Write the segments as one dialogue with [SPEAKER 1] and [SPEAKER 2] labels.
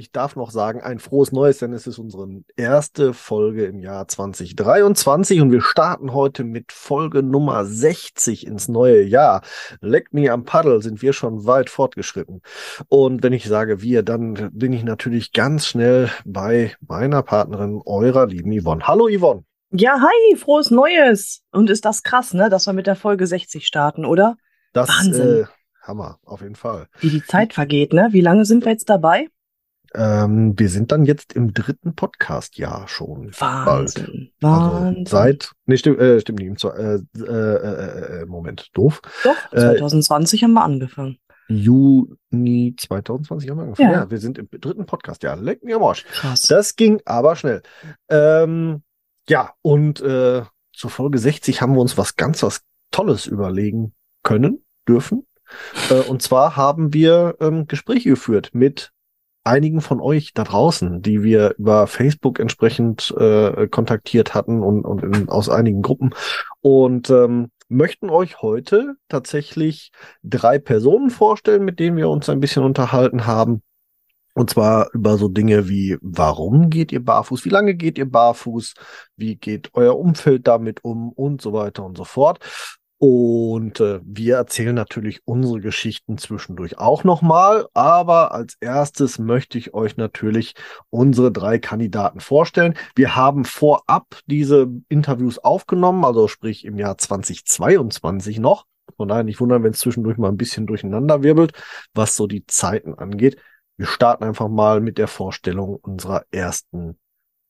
[SPEAKER 1] ich darf noch sagen, ein frohes Neues, denn es ist unsere erste Folge im Jahr 2023 und wir starten heute mit Folge Nummer 60 ins neue Jahr. Leck me am Paddel sind wir schon weit fortgeschritten. Und wenn ich sage wir, dann bin ich natürlich ganz schnell bei meiner Partnerin, eurer lieben Yvonne. Hallo Yvonne.
[SPEAKER 2] Ja, hi, frohes Neues. Und ist das krass, ne, dass wir mit der Folge 60 starten, oder?
[SPEAKER 1] Das
[SPEAKER 2] Wahnsinn.
[SPEAKER 1] Äh, Hammer, auf jeden Fall.
[SPEAKER 2] Wie die Zeit vergeht, ne? Wie lange sind wir jetzt dabei?
[SPEAKER 1] Ähm, wir sind dann jetzt im dritten Podcast-Jahr schon.
[SPEAKER 2] Wahnsinn.
[SPEAKER 1] Bald.
[SPEAKER 2] Wahnsinn.
[SPEAKER 1] Also seit, nee, stimmt, äh, stimmt nicht, im Zwe- äh, äh, äh, Moment, doof.
[SPEAKER 2] Doch,
[SPEAKER 1] äh,
[SPEAKER 2] 2020 haben wir angefangen.
[SPEAKER 1] Juni 2020 haben wir angefangen. Ja.
[SPEAKER 2] Ja.
[SPEAKER 1] wir sind im dritten Podcast-Jahr. Leck mir am Arsch.
[SPEAKER 2] Krass.
[SPEAKER 1] Das ging aber schnell. Ähm, ja, und äh, zur Folge 60 haben wir uns was ganz was Tolles überlegen können, dürfen. Äh, und zwar haben wir ähm, Gespräche geführt mit einigen von euch da draußen, die wir über Facebook entsprechend äh, kontaktiert hatten und, und in, aus einigen Gruppen. Und ähm, möchten euch heute tatsächlich drei Personen vorstellen, mit denen wir uns ein bisschen unterhalten haben. Und zwar über so Dinge wie, warum geht ihr barfuß? Wie lange geht ihr barfuß? Wie geht euer Umfeld damit um? Und so weiter und so fort. Und äh, wir erzählen natürlich unsere Geschichten zwischendurch auch nochmal. Aber als erstes möchte ich euch natürlich unsere drei Kandidaten vorstellen. Wir haben vorab diese Interviews aufgenommen, also sprich im Jahr 2022 noch. Von daher nicht wundern, wenn es zwischendurch mal ein bisschen durcheinander wirbelt, was so die Zeiten angeht. Wir starten einfach mal mit der Vorstellung unserer ersten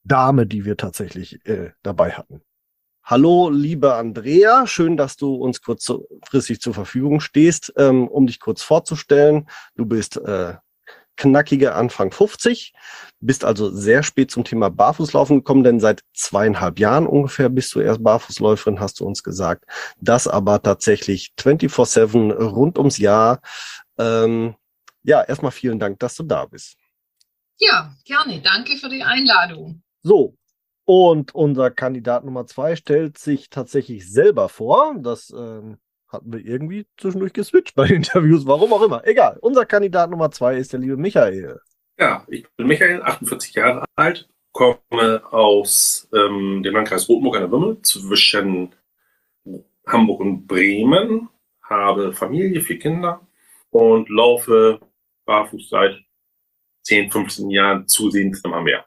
[SPEAKER 1] Dame, die wir tatsächlich äh, dabei hatten. Hallo, liebe Andrea, schön, dass du uns kurzfristig zur Verfügung stehst, ähm, um dich kurz vorzustellen. Du bist äh, knackige Anfang 50, bist also sehr spät zum Thema Barfußlaufen gekommen, denn seit zweieinhalb Jahren ungefähr bist du erst Barfußläuferin, hast du uns gesagt. Das aber tatsächlich 24-7 rund ums Jahr. Ähm, ja, erstmal vielen Dank, dass du da bist.
[SPEAKER 3] Ja, gerne. Danke für die Einladung.
[SPEAKER 1] So, und unser Kandidat Nummer zwei stellt sich tatsächlich selber vor. Das ähm, hatten wir irgendwie zwischendurch geswitcht bei den Interviews, warum auch immer. Egal. Unser Kandidat Nummer zwei ist der liebe Michael.
[SPEAKER 4] Ja, ich bin Michael, 48 Jahre alt, komme aus ähm, dem Landkreis Rotenburg an der Würmel zwischen Hamburg und Bremen, habe Familie, vier Kinder und laufe barfuß seit 10, 15 Jahren zusehends immer mehr.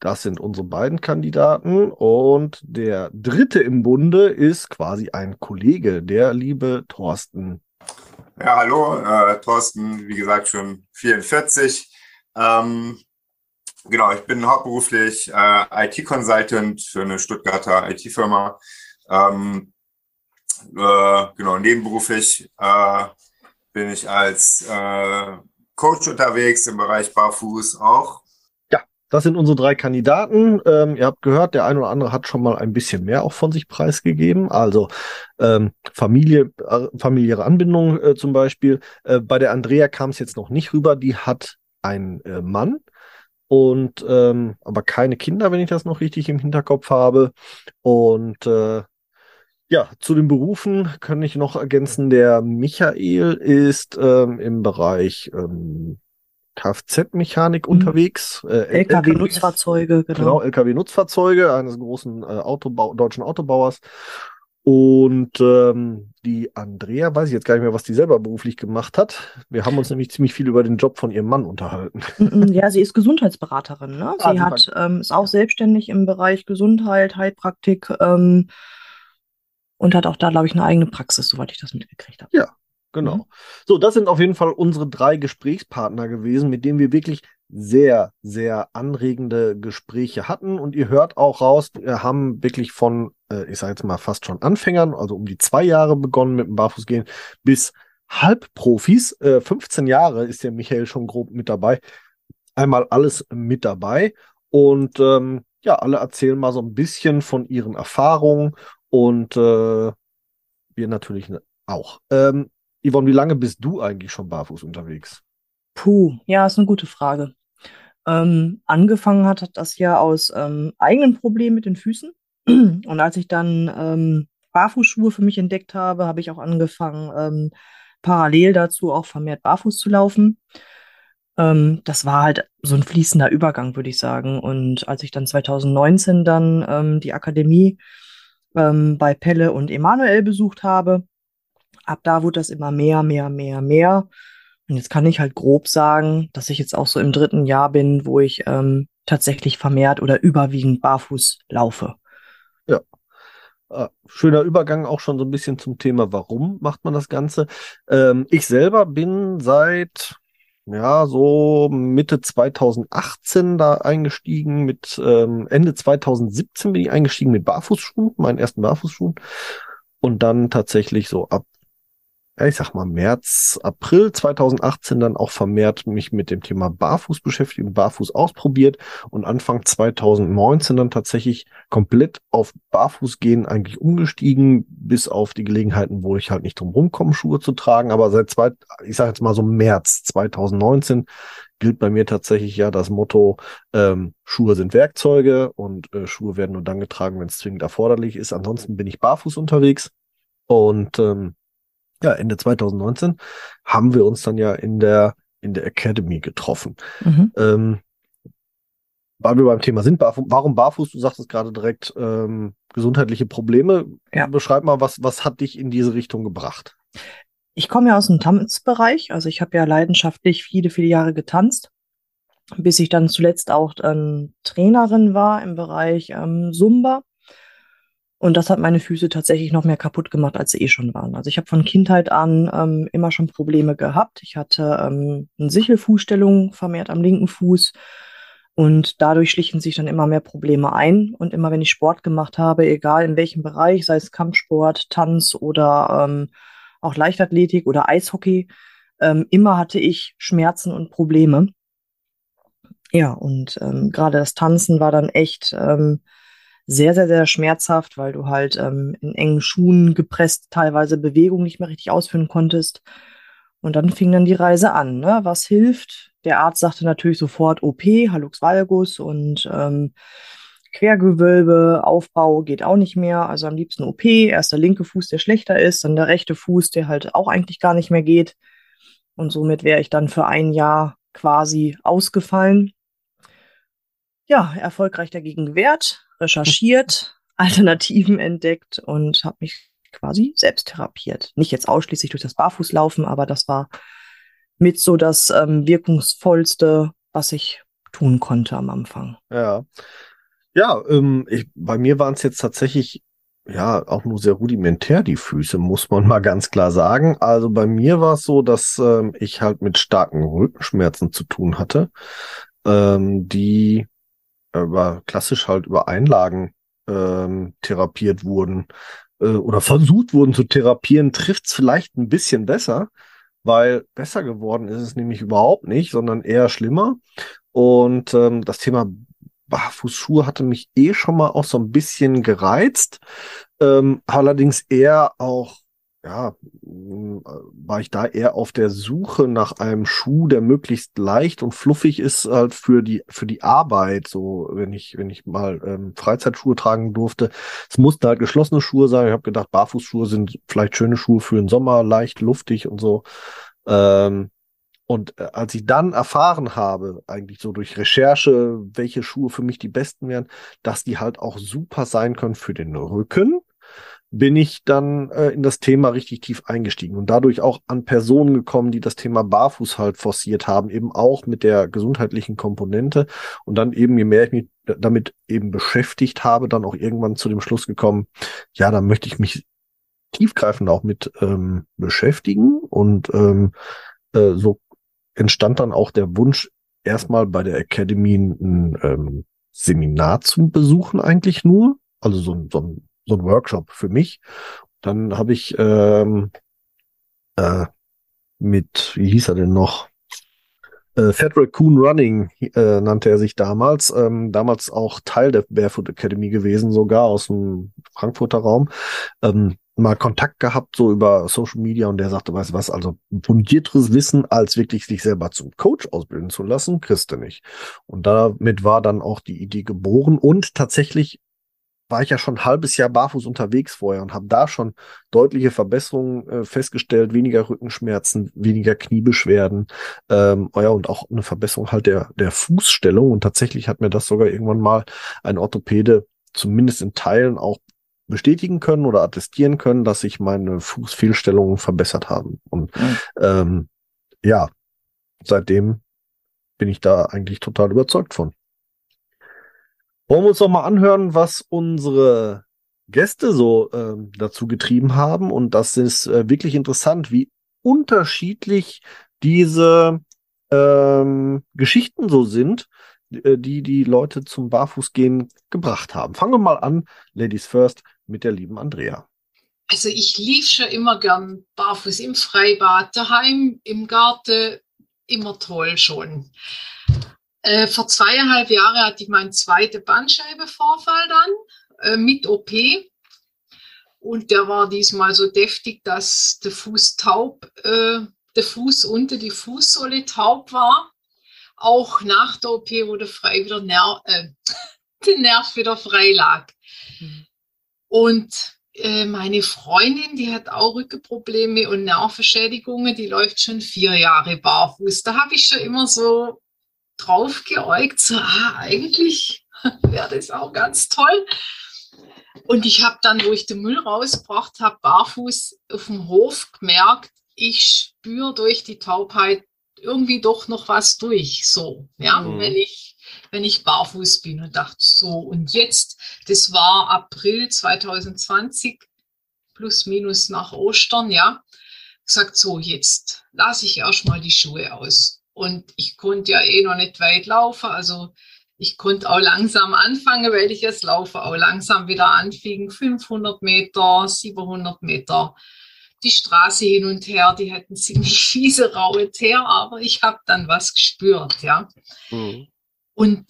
[SPEAKER 1] Das sind unsere beiden Kandidaten. Und der dritte im Bunde ist quasi ein Kollege, der liebe Thorsten.
[SPEAKER 5] Ja, hallo, äh, Thorsten, wie gesagt, schon 44. Ähm, genau, ich bin hauptberuflich äh, IT-Consultant für eine Stuttgarter IT-Firma. Ähm, äh, genau, nebenberuflich äh, bin ich als äh, Coach unterwegs im Bereich Barfuß auch.
[SPEAKER 1] Das sind unsere drei Kandidaten. Ähm, ihr habt gehört, der eine oder andere hat schon mal ein bisschen mehr auch von sich preisgegeben. Also ähm, Familie, äh, familiäre Anbindung äh, zum Beispiel. Äh, bei der Andrea kam es jetzt noch nicht rüber. Die hat einen äh, Mann und ähm, aber keine Kinder, wenn ich das noch richtig im Hinterkopf habe. Und äh, ja, zu den Berufen kann ich noch ergänzen, der Michael ist ähm, im Bereich ähm, Kfz-Mechanik
[SPEAKER 2] Mhm.
[SPEAKER 1] unterwegs. Äh,
[SPEAKER 2] LKW-Nutzfahrzeuge, genau.
[SPEAKER 1] Genau, LKW-Nutzfahrzeuge eines großen äh, Autobau deutschen Autobauers. Und ähm, die Andrea, weiß ich jetzt gar nicht mehr, was die selber beruflich gemacht hat. Wir haben uns nämlich ziemlich viel über den Job von ihrem Mann unterhalten.
[SPEAKER 2] Mm, mm, Ja, sie ist Gesundheitsberaterin, ne? Sie hat, ähm, ist auch selbstständig im Bereich Gesundheit, Heilpraktik ähm, und hat auch da, glaube ich, eine eigene Praxis, soweit ich das mitgekriegt habe.
[SPEAKER 1] Ja, Genau.
[SPEAKER 2] Mhm.
[SPEAKER 1] So, das sind auf jeden Fall unsere drei Gesprächspartner gewesen, mit denen wir wirklich sehr, sehr anregende Gespräche hatten. Und ihr hört auch raus, wir haben wirklich von, äh, ich sage jetzt mal fast schon Anfängern, also um die zwei Jahre begonnen mit dem Barfußgehen, bis Halbprofis. Äh, 15 Jahre ist der Michael schon grob mit dabei. Einmal alles mit dabei. Und ähm, ja, alle erzählen mal so ein bisschen von ihren Erfahrungen und äh, wir natürlich auch. Ähm, Yvonne, wie lange bist du eigentlich schon barfuß unterwegs?
[SPEAKER 2] Puh, ja, ist eine gute Frage. Ähm, angefangen hat, das ja aus ähm, eigenen Problemen mit den Füßen. Und als ich dann ähm, Barfußschuhe für mich entdeckt habe, habe ich auch angefangen, ähm, parallel dazu auch vermehrt barfuß zu laufen. Ähm, das war halt so ein fließender Übergang, würde ich sagen. Und als ich dann 2019 dann ähm, die Akademie bei Pelle und Emanuel besucht habe, ab da wurde das immer mehr, mehr, mehr, mehr. Und jetzt kann ich halt grob sagen, dass ich jetzt auch so im dritten Jahr bin, wo ich ähm, tatsächlich vermehrt oder überwiegend barfuß laufe.
[SPEAKER 1] Ja. Äh, schöner Übergang auch schon so ein bisschen zum Thema, warum macht man das Ganze. Ähm, ich selber bin seit ja, so Mitte 2018 da eingestiegen, mit ähm, Ende 2017 bin ich eingestiegen mit Barfußschuhen, meinen ersten Barfußschuhen. Und dann tatsächlich so ab ja, ich sag mal, März, April 2018 dann auch vermehrt mich mit dem Thema Barfuß beschäftigt Barfuß ausprobiert und Anfang 2019 dann tatsächlich komplett auf Barfuß gehen eigentlich umgestiegen, bis auf die Gelegenheiten, wo ich halt nicht drum rumkomme, Schuhe zu tragen. Aber seit zwei, ich sag jetzt mal so März 2019 gilt bei mir tatsächlich ja das Motto, ähm, Schuhe sind Werkzeuge und äh, Schuhe werden nur dann getragen, wenn es zwingend erforderlich ist. Ansonsten bin ich barfuß unterwegs. Und ähm, ja, Ende 2019 haben wir uns dann ja in der, in der Academy getroffen. Mhm. Ähm, weil wir beim Thema sind, warum barfuß? Du sagst es gerade direkt, ähm, gesundheitliche Probleme. Ja. Beschreib mal, was, was hat dich in diese Richtung gebracht?
[SPEAKER 2] Ich komme ja aus dem Tanzbereich, also ich habe ja leidenschaftlich viele, viele Jahre getanzt, bis ich dann zuletzt auch ähm, Trainerin war im Bereich ähm, Zumba. Und das hat meine Füße tatsächlich noch mehr kaputt gemacht, als sie eh schon waren. Also ich habe von Kindheit an ähm, immer schon Probleme gehabt. Ich hatte ähm, eine Sichelfußstellung vermehrt am linken Fuß. Und dadurch schlichen sich dann immer mehr Probleme ein. Und immer wenn ich Sport gemacht habe, egal in welchem Bereich, sei es Kampfsport, Tanz oder ähm, auch Leichtathletik oder Eishockey, ähm, immer hatte ich Schmerzen und Probleme. Ja, und ähm, gerade das Tanzen war dann echt ähm, sehr, sehr, sehr schmerzhaft, weil du halt ähm, in engen Schuhen gepresst teilweise Bewegung nicht mehr richtig ausführen konntest. Und dann fing dann die Reise an. Ne? Was hilft? Der Arzt sagte natürlich sofort OP, Hallux valgus und ähm, Quergewölbe, Aufbau geht auch nicht mehr. Also am liebsten OP. Erst der linke Fuß, der schlechter ist, dann der rechte Fuß, der halt auch eigentlich gar nicht mehr geht. Und somit wäre ich dann für ein Jahr quasi ausgefallen. Ja, erfolgreich dagegen gewehrt, recherchiert, Alternativen entdeckt und habe mich quasi selbst therapiert. Nicht jetzt ausschließlich durch das Barfußlaufen, aber das war mit so das ähm, wirkungsvollste, was ich tun konnte am Anfang.
[SPEAKER 1] Ja. Ja, ähm, ich, bei mir waren es jetzt tatsächlich ja auch nur sehr rudimentär die Füße, muss man mal ganz klar sagen. Also bei mir war es so, dass ähm, ich halt mit starken Rückenschmerzen zu tun hatte, ähm, die über klassisch halt über Einlagen ähm, therapiert wurden äh, oder versucht wurden zu therapieren, trifft's vielleicht ein bisschen besser, weil besser geworden ist es nämlich überhaupt nicht, sondern eher schlimmer. Und ähm, das Thema Barfußschuhe hatte mich eh schon mal auch so ein bisschen gereizt, ähm, allerdings eher auch ja, war ich da eher auf der Suche nach einem Schuh, der möglichst leicht und fluffig ist halt für die für die Arbeit. So, wenn ich wenn ich mal ähm, Freizeitschuhe tragen durfte, es mussten halt geschlossene Schuhe sein. Ich habe gedacht, Barfußschuhe sind vielleicht schöne Schuhe für den Sommer, leicht, luftig und so. Ähm, und äh, als ich dann erfahren habe, eigentlich so durch Recherche, welche Schuhe für mich die besten wären, dass die halt auch super sein können für den Rücken bin ich dann äh, in das Thema richtig tief eingestiegen und dadurch auch an Personen gekommen, die das Thema Barfuß halt forciert haben, eben auch mit der gesundheitlichen Komponente. Und dann eben, je mehr ich mich damit eben beschäftigt habe, dann auch irgendwann zu dem Schluss gekommen, ja, da möchte ich mich tiefgreifend auch mit ähm, beschäftigen. Und ähm, äh, so entstand dann auch der Wunsch, erstmal bei der Academy ein ähm, Seminar zu besuchen, eigentlich nur. Also so, so ein so ein Workshop für mich. Dann habe ich ähm, äh, mit, wie hieß er denn noch? Äh, Fat Raccoon Running äh, nannte er sich damals. Ähm, damals auch Teil der Barefoot Academy gewesen, sogar aus dem Frankfurter Raum. Ähm, mal Kontakt gehabt, so über Social Media, und der sagte, weißt du was, also fundierteres Wissen, als wirklich sich selber zum Coach ausbilden zu lassen, kriegst du nicht. Und damit war dann auch die Idee geboren und tatsächlich war ich ja schon ein halbes Jahr barfuß unterwegs vorher und habe da schon deutliche Verbesserungen äh, festgestellt, weniger Rückenschmerzen, weniger Kniebeschwerden, ähm, oh ja, und auch eine Verbesserung halt der, der Fußstellung. Und tatsächlich hat mir das sogar irgendwann mal ein Orthopäde zumindest in Teilen auch bestätigen können oder attestieren können, dass sich meine Fußfehlstellungen verbessert haben. Und mhm. ähm, ja, seitdem bin ich da eigentlich total überzeugt von. Wollen wir uns doch mal anhören, was unsere Gäste so ähm, dazu getrieben haben. Und das ist äh, wirklich interessant, wie unterschiedlich diese ähm, Geschichten so sind, äh, die die Leute zum Barfußgehen gebracht haben. Fangen wir mal an, Ladies First, mit der lieben Andrea.
[SPEAKER 3] Also ich lief schon immer gern barfuß im Freibad, daheim, im Garten, immer toll schon. Äh, vor zweieinhalb Jahren hatte ich meinen zweiten Bandscheibenvorfall dann äh, mit OP. Und der war diesmal so deftig, dass der Fuß taub, äh, der Fuß unter die Fußsohle taub war. Auch nach der OP, wo der, frei wieder Ner äh, der Nerv wieder frei lag. Mhm. Und äh, meine Freundin, die hat auch Rückenprobleme und Nervenschädigungen, die läuft schon vier Jahre barfuß. Da habe ich schon immer so drauf geäugt, so, ah, eigentlich wäre das auch ganz toll. Und ich habe dann, wo ich den Müll rausgebracht habe, barfuß auf dem Hof gemerkt, ich spüre durch die Taubheit irgendwie doch noch was durch. So, ja, mhm. wenn ich, wenn ich barfuß bin und dachte so, und jetzt, das war April 2020, plus minus nach Ostern, ja, gesagt, so, jetzt lasse ich erstmal die Schuhe aus. Und ich konnte ja eh noch nicht weit laufen. Also ich konnte auch langsam anfangen, weil ich jetzt laufe, auch langsam wieder anfing. 500 Meter, 700 Meter. Die Straße hin und her, die hatten ziemlich fiese raue Teer, aber ich habe dann was gespürt, ja. Mhm. Und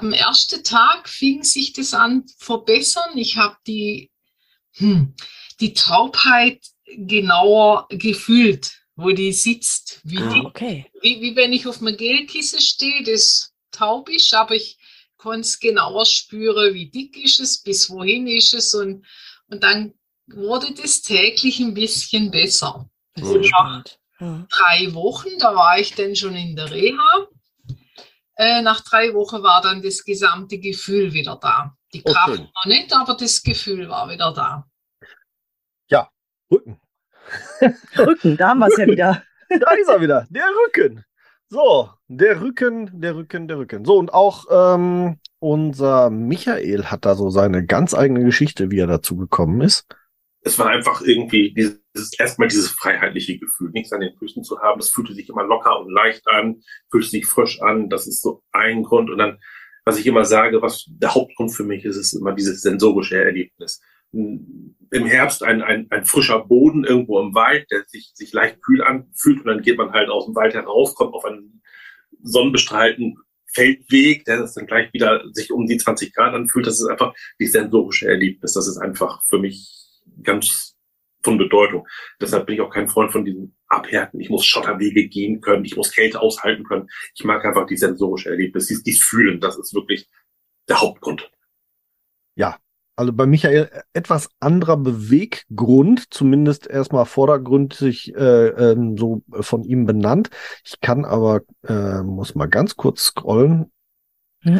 [SPEAKER 3] dem ersten Tag fing sich das an verbessern. Ich habe die, hm, die Taubheit genauer gefühlt wo die sitzt. Wie, ah, okay. wie, wie wenn ich auf einem Gelkissen stehe, das taub ist, aber ich konnte es genauer spüren, wie dick ist es, bis wohin ist es und, und dann wurde das täglich ein bisschen besser. Und nach ja. drei Wochen, da war ich dann schon in der Reha. Äh, nach drei Wochen war dann das gesamte Gefühl wieder da. Die Kraft okay. war nicht, aber das Gefühl war wieder da.
[SPEAKER 1] Ja, Rücken.
[SPEAKER 2] Rücken, da haben wir es ja wieder.
[SPEAKER 1] Da ist er wieder, der Rücken. So, der Rücken, der Rücken, der Rücken. So, und auch ähm, unser Michael hat da so seine ganz eigene Geschichte, wie er dazu gekommen ist.
[SPEAKER 4] Es war einfach irgendwie dieses, erstmal dieses freiheitliche Gefühl, nichts an den Füßen zu haben. Das fühlte sich immer locker und leicht an, fühlte sich frisch an. Das ist so ein Grund. Und dann, was ich immer sage, was der Hauptgrund für mich ist, ist immer dieses sensorische Erlebnis im Herbst ein, ein, ein frischer Boden irgendwo im Wald, der sich, sich leicht kühl anfühlt und dann geht man halt aus dem Wald heraus, kommt auf einen sonnenbestrahlten Feldweg, der ist dann gleich wieder sich um die 20 Grad anfühlt. Das ist einfach die sensorische Erlebnis. Das ist einfach für mich ganz von Bedeutung. Deshalb bin ich auch kein Freund von diesem Abhärten. Ich muss Schotterwege gehen können. Ich muss Kälte aushalten können. Ich mag einfach die sensorische Erlebnis, dieses, dieses Fühlen. Das ist wirklich der Hauptgrund.
[SPEAKER 1] Ja, also bei Michael etwas anderer Beweggrund, zumindest erstmal vordergründig äh, ähm, so von ihm benannt. Ich kann aber, äh, muss mal ganz kurz scrollen.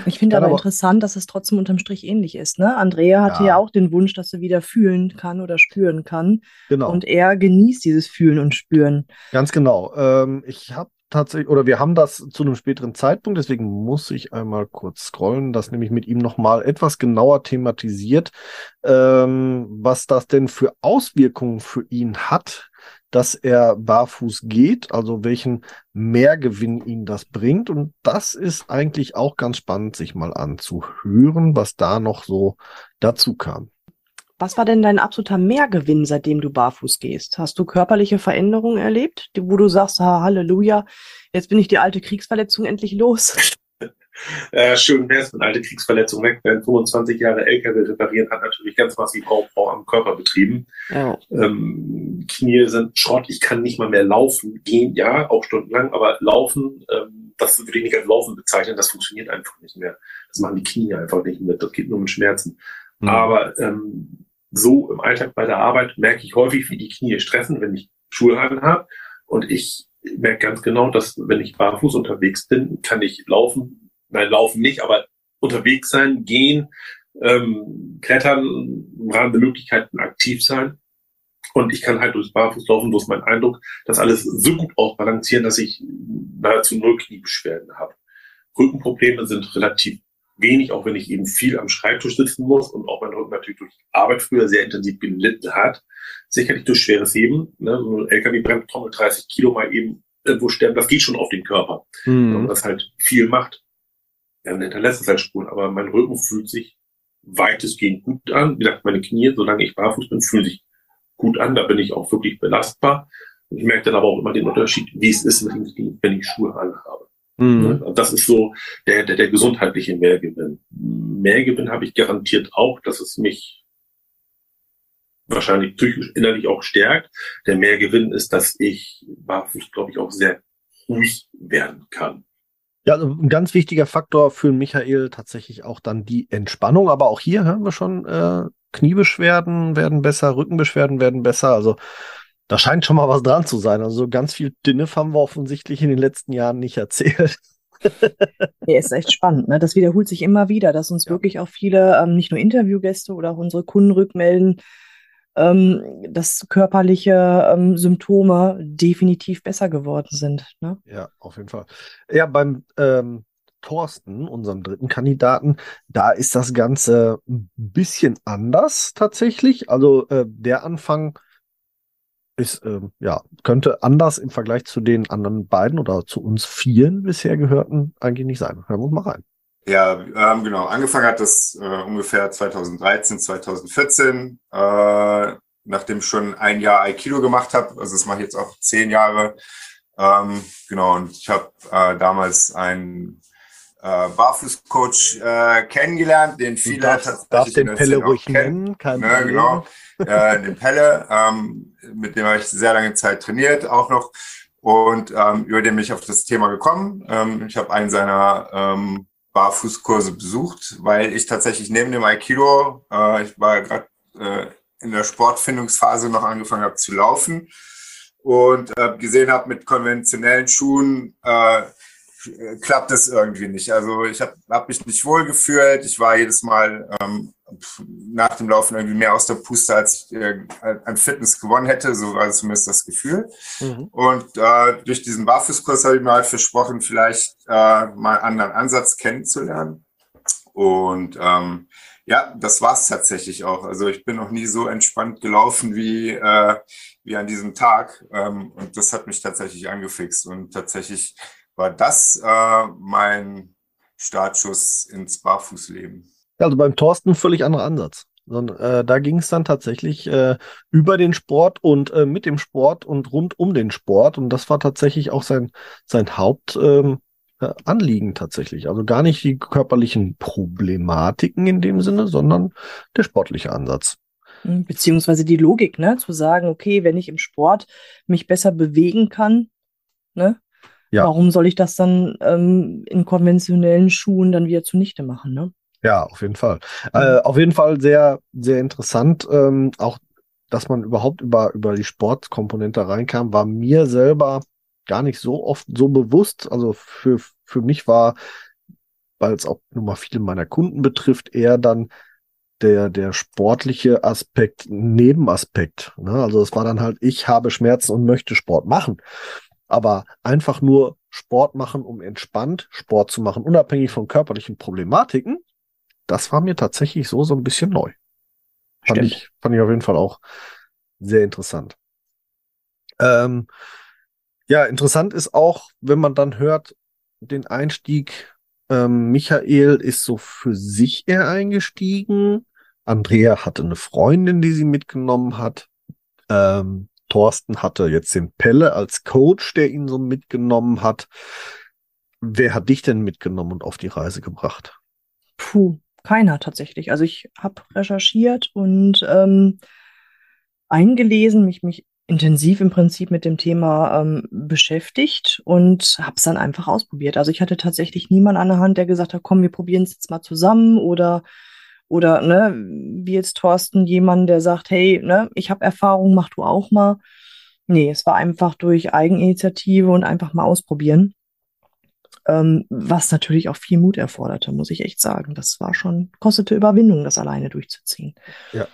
[SPEAKER 2] Ich finde aber, aber, interessant, dass es trotzdem unterm Strich ähnlich ist. Ne? Andrea hatte ja. ja auch den Wunsch, dass sie wieder fühlen kann oder spüren kann. Genau. Und er genießt dieses Fühlen und Spüren.
[SPEAKER 1] Ganz genau. Ähm, ich habe tatsächlich, oder wir haben das zu einem späteren Zeitpunkt, deswegen muss ich einmal kurz scrollen, das nämlich mit ihm nochmal etwas genauer thematisiert, ähm, was das denn für Auswirkungen für ihn hat, dass er barfuß geht, also welchen Mehrgewinn ihn das bringt. Und das ist eigentlich auch ganz spannend, sich mal anzuhören, was da noch so dazu kam.
[SPEAKER 2] Was war denn dein absoluter Mehrgewinn, seitdem du barfuß gehst? Hast du körperliche Veränderungen erlebt, wo du sagst, ha, Halleluja, jetzt bin ich die alte Kriegsverletzung endlich los?
[SPEAKER 4] Äh, schön wäre es, wenn alte Kriegsverletzungen weg wären. 25 Jahre LKW reparieren hat natürlich ganz massiv Aufbau am Körper betrieben.
[SPEAKER 2] Ja.
[SPEAKER 4] Ähm, Knie sind Schrott. Ich kann nicht mal mehr laufen gehen, ja, auch stundenlang, aber laufen, ähm, das würde ich nicht als Laufen bezeichnen. Das funktioniert einfach nicht mehr. Das machen die Knie einfach nicht mehr. Das geht nur mit Schmerzen.
[SPEAKER 1] Mhm.
[SPEAKER 4] Aber ähm, so im Alltag bei der Arbeit merke ich häufig, wie die Knie stressen, wenn ich Schuhe an habe. Und ich merke ganz genau, dass wenn ich barfuß unterwegs bin, kann ich laufen, nein, laufen nicht, aber unterwegs sein, gehen, ähm, klettern, im Rahmen der Möglichkeiten aktiv sein. Und ich kann halt durchs Barfuß laufen, so ist mein Eindruck, das alles so gut ausbalancieren, dass ich nahezu null Kniebeschwerden habe. Rückenprobleme sind relativ wenig, auch wenn ich eben viel am Schreibtisch sitzen muss und auch mein Rücken natürlich durch Arbeit früher sehr intensiv gelitten hat. Sicherlich durch schweres Heben. Ne? So ein LKW-Bremstrommel 30 Kilo mal eben irgendwo stemmen, das geht schon auf den Körper.
[SPEAKER 1] Mhm.
[SPEAKER 4] Und das halt viel macht. Dann hinterlässt es halt Spuren, aber mein Rücken fühlt sich weitestgehend gut an. Wie gesagt, meine Knie, solange ich barfuß bin, fühlen sich gut an. Da bin ich auch wirklich belastbar. Ich merke dann aber auch immer den Unterschied, wie es ist wenn ich Schuhe anhabe.
[SPEAKER 1] Mhm.
[SPEAKER 4] Ne? Und Das ist so der, der, der gesundheitliche Mehrgewinn. Mehrgewinn habe ich garantiert auch, dass es mich wahrscheinlich psychisch innerlich auch stärkt. Der Mehrgewinn ist, dass ich barfuß, glaube ich, auch sehr ruhig werden kann.
[SPEAKER 1] Ja, also ein ganz wichtiger Faktor für Michael tatsächlich auch dann die Entspannung. Aber auch hier hören wir schon, äh, Kniebeschwerden werden besser, Rückenbeschwerden werden besser. Also da scheint schon mal was dran zu sein. Also so ganz viel Dinnef haben wir offensichtlich in den letzten Jahren nicht erzählt.
[SPEAKER 2] Ja, ist echt spannend, ne? Das wiederholt sich immer wieder, dass uns
[SPEAKER 1] Ja.
[SPEAKER 2] wirklich auch viele, ähm, nicht nur Interviewgäste oder auch unsere Kunden rückmelden, ähm, dass körperliche ähm, Symptome definitiv besser geworden sind. Ne?
[SPEAKER 1] Ja, auf jeden Fall. Ja, beim ähm, Thorsten, unserem dritten Kandidaten, da ist das Ganze ein bisschen anders tatsächlich. Also äh, der Anfang ist, ähm, ja, könnte anders im Vergleich zu den anderen beiden oder zu uns vielen bisher gehörten eigentlich nicht sein. Hören wir uns mal rein.
[SPEAKER 5] Ja, ähm, genau. Angefangen hat das äh, ungefähr 2013, 2014, äh, nachdem ich schon ein Jahr Aikido gemacht habe. Also das mache ich jetzt auch zehn Jahre. Ähm, genau, und ich habe äh, damals einen äh, Barfußcoach äh, kennengelernt, den viele
[SPEAKER 1] darfst,
[SPEAKER 5] tatsächlich
[SPEAKER 1] darfst
[SPEAKER 5] in
[SPEAKER 1] den Pelle ruhig nennen, kein
[SPEAKER 5] Ne,
[SPEAKER 1] Problem.
[SPEAKER 5] genau. Äh, den Pelle, ähm, mit dem habe ich sehr lange Zeit trainiert, auch noch. Und ähm, über den bin ich auf das Thema gekommen. Ähm, ich habe einen seiner ähm, Barfußkurse besucht, weil ich tatsächlich neben dem Aikido, äh, ich war gerade äh, in der Sportfindungsphase noch angefangen habe zu laufen und äh, gesehen habe, mit konventionellen Schuhen äh, klappt es irgendwie nicht. Also ich habe hab mich nicht wohl gefühlt. Ich war jedes Mal ähm, nach dem Laufen irgendwie mehr aus der Puste, als ich äh, an Fitness gewonnen hätte. So war zumindest das Gefühl.
[SPEAKER 1] Mhm.
[SPEAKER 5] Und äh, durch diesen Barfußkurs habe ich mir halt versprochen, vielleicht äh, mal einen anderen Ansatz kennenzulernen. Und ähm, ja, das war es tatsächlich auch. Also ich bin noch nie so entspannt gelaufen wie, äh, wie an diesem Tag. Ähm, und das hat mich tatsächlich angefixt. Und tatsächlich war das äh, mein Startschuss ins Barfußleben.
[SPEAKER 1] Ja, also beim Thorsten völlig anderer Ansatz. Sondern, äh, da ging es dann tatsächlich äh, über den Sport und äh, mit dem Sport und rund um den Sport. Und das war tatsächlich auch sein, sein Hauptanliegen ähm, äh, Anliegen tatsächlich. Also gar nicht die körperlichen Problematiken in dem Sinne, sondern der sportliche Ansatz.
[SPEAKER 2] Mhm, Beziehungsweise die Logik, ne? Zu sagen, okay, wenn ich im Sport mich besser bewegen kann, ne?
[SPEAKER 1] Ja.
[SPEAKER 2] Warum soll ich das dann ähm, in konventionellen Schuhen dann wieder zunichte machen, ne?
[SPEAKER 1] Ja, auf jeden Fall. Äh, auf jeden Fall sehr, sehr interessant. Ähm, auch, dass man überhaupt über, über die Sportkomponente reinkam, war mir selber gar nicht so oft so bewusst. Also für, für mich war, weil es auch nun mal viele meiner Kunden betrifft, eher dann der, der sportliche Aspekt, Nebenaspekt. Ne? Also es war dann halt, ich habe Schmerzen und möchte Sport machen. Aber einfach nur Sport machen, um entspannt Sport zu machen, unabhängig von körperlichen Problematiken, das war mir tatsächlich so, so ein bisschen neu. Fand
[SPEAKER 2] Stimmt.
[SPEAKER 1] ich, fand ich auf jeden Fall auch sehr interessant. Ähm, ja, interessant ist auch, wenn man dann hört, den Einstieg, ähm, Michael ist so für sich eher eingestiegen. Andrea hatte eine Freundin, die sie mitgenommen hat. Ähm, Thorsten hatte jetzt den Pelle als Coach, der ihn so mitgenommen hat. Wer hat dich denn mitgenommen und auf die Reise gebracht?
[SPEAKER 2] Puh, keiner tatsächlich. Also ich habe recherchiert und ähm, eingelesen, mich, mich intensiv im Prinzip mit dem Thema ähm, beschäftigt und habe es dann einfach ausprobiert. Also ich hatte tatsächlich niemanden an der Hand, der gesagt hat, komm, wir probieren es jetzt mal zusammen oder oder ne, wie jetzt Thorsten, jemand, der sagt, hey, ne, ich habe Erfahrung, mach du auch mal. Nee, es war einfach durch Eigeninitiative und einfach mal ausprobieren. Ähm, was natürlich auch viel Mut erforderte, muss ich echt sagen. Das war schon, kostete Überwindung, das alleine durchzuziehen.
[SPEAKER 1] Ja.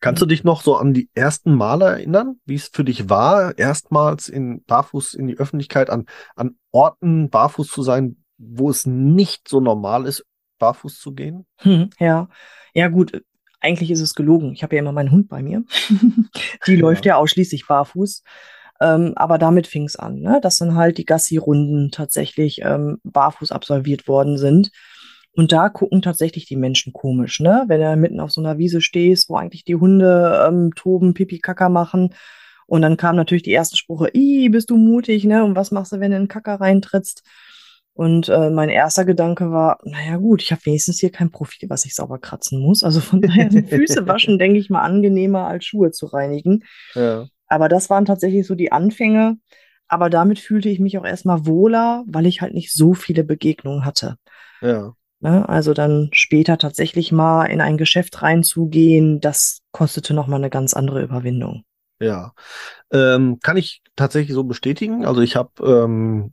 [SPEAKER 1] Kannst du dich noch so an die ersten Male erinnern, wie es für dich war, erstmals in barfuß in die Öffentlichkeit, an, an Orten barfuß zu sein, wo es nicht so normal ist, barfuß zu gehen?
[SPEAKER 2] Hm, ja, ja gut. Eigentlich ist es gelogen. Ich habe ja immer meinen Hund bei mir. die ja. läuft ja ausschließlich barfuß. Ähm, aber damit fing es an, ne? dass dann halt die Gassi-Runden tatsächlich ähm, barfuß absolviert worden sind. Und da gucken tatsächlich die Menschen komisch, ne? Wenn du mitten auf so einer Wiese stehst, wo eigentlich die Hunde ähm, toben, Pipi, Kacker machen. Und dann kamen natürlich die ersten Sprüche, Ih, bist du mutig, ne? Und was machst du, wenn du in den Kacker reintrittst? Und äh, mein erster Gedanke war, naja gut, ich habe wenigstens hier kein Profil, was ich sauber kratzen muss. Also von daher sind Füße waschen, denke ich mal, angenehmer als Schuhe zu reinigen. Ja. Aber das waren tatsächlich so die Anfänge. Aber damit fühlte ich mich auch erstmal wohler, weil ich halt nicht so viele Begegnungen hatte.
[SPEAKER 1] Ja.
[SPEAKER 2] Ne? Also dann später tatsächlich mal in ein Geschäft reinzugehen, das kostete nochmal eine ganz andere Überwindung.
[SPEAKER 1] Ja, ähm, kann ich tatsächlich so bestätigen. Also ich habe ähm,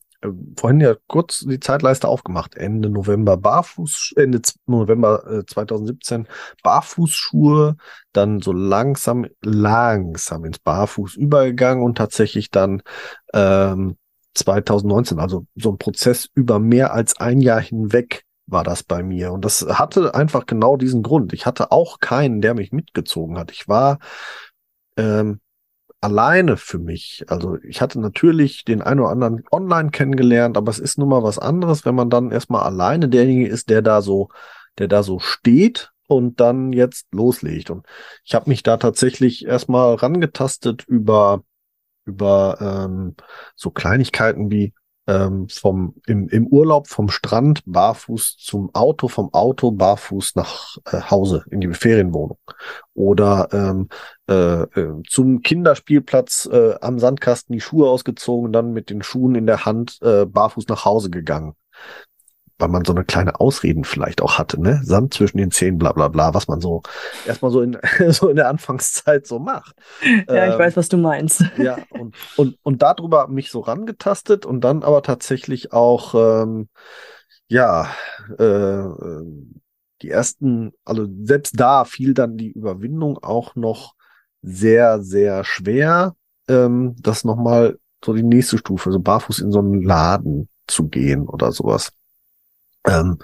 [SPEAKER 1] vorhin ja kurz die Zeitleiste aufgemacht. Ende November Barfuß, Ende November äh, 2017 Barfußschuhe, dann so langsam, langsam ins Barfuß übergegangen und tatsächlich dann ähm, 2019, also so ein Prozess über mehr als ein Jahr hinweg war das bei mir. Und das hatte einfach genau diesen Grund. Ich hatte auch keinen, der mich mitgezogen hat. Ich war ähm, alleine für mich. Also ich hatte natürlich den einen oder anderen online kennengelernt, aber es ist nun mal was anderes, wenn man dann erstmal alleine derjenige ist, der da so, der da so steht und dann jetzt loslegt. Und ich habe mich da tatsächlich erstmal rangetastet über über ähm, so Kleinigkeiten wie ähm, vom im, im Urlaub vom Strand barfuß zum Auto, vom Auto barfuß nach äh, Hause in die Ferienwohnung. Oder ähm, äh, äh, zum Kinderspielplatz äh, am Sandkasten die Schuhe ausgezogen, dann mit den Schuhen in der Hand äh, barfuß nach Hause gegangen weil man so eine kleine Ausreden vielleicht auch hatte, ne? Sand zwischen den Zähnen, bla bla bla, was man so erstmal so in, so in der Anfangszeit so macht.
[SPEAKER 2] Ja, ähm, ich weiß, was du meinst.
[SPEAKER 1] Ja, und, und, und darüber mich so rangetastet und dann aber tatsächlich auch, ähm, ja, äh, die ersten, also selbst da fiel dann die Überwindung auch noch sehr, sehr schwer, ähm, das nochmal so die nächste Stufe, so barfuß in so einen Laden zu gehen oder sowas. Ähm,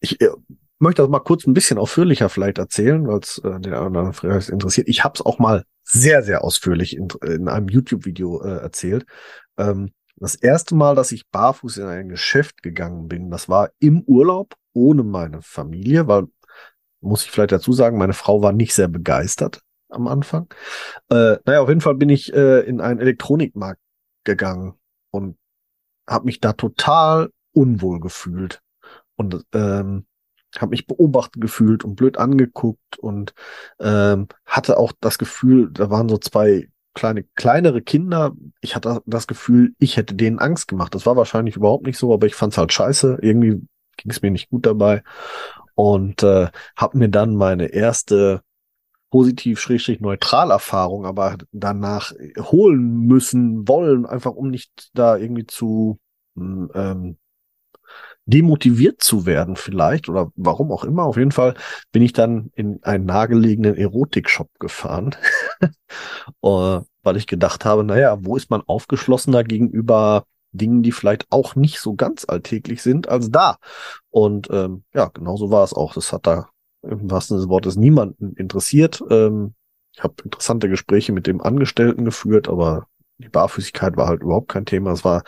[SPEAKER 1] ich äh, möchte das mal kurz ein bisschen ausführlicher vielleicht erzählen, weil es äh, den anderen vielleicht interessiert. Ich habe es auch mal sehr, sehr ausführlich in, in einem YouTube-Video äh, erzählt. Ähm, das erste Mal, dass ich barfuß in ein Geschäft gegangen bin, das war im Urlaub ohne meine Familie, weil, muss ich vielleicht dazu sagen, meine Frau war nicht sehr begeistert am Anfang. Äh, naja, auf jeden Fall bin ich äh, in einen Elektronikmarkt gegangen und habe mich da total unwohl gefühlt und ähm, habe mich beobachtet gefühlt und blöd angeguckt und ähm, hatte auch das Gefühl, da waren so zwei kleine kleinere Kinder. Ich hatte das Gefühl, ich hätte denen Angst gemacht. Das war wahrscheinlich überhaupt nicht so, aber ich fand es halt scheiße. Irgendwie ging es mir nicht gut dabei und äh, habe mir dann meine erste positiv-neutral Erfahrung, aber danach holen müssen, wollen, einfach um nicht da irgendwie zu hm, ähm, demotiviert zu werden vielleicht oder warum auch immer. Auf jeden Fall bin ich dann in einen nahegelegenen Erotikshop gefahren, uh, weil ich gedacht habe, naja, wo ist man aufgeschlossener gegenüber Dingen, die vielleicht auch nicht so ganz alltäglich sind, als da. Und ähm, ja, genauso war es auch. Das hat da im wahrsten Sinne des Wortes niemanden interessiert. Ähm, ich habe interessante Gespräche mit dem Angestellten geführt, aber die Barfüßigkeit war halt überhaupt kein Thema. Es war,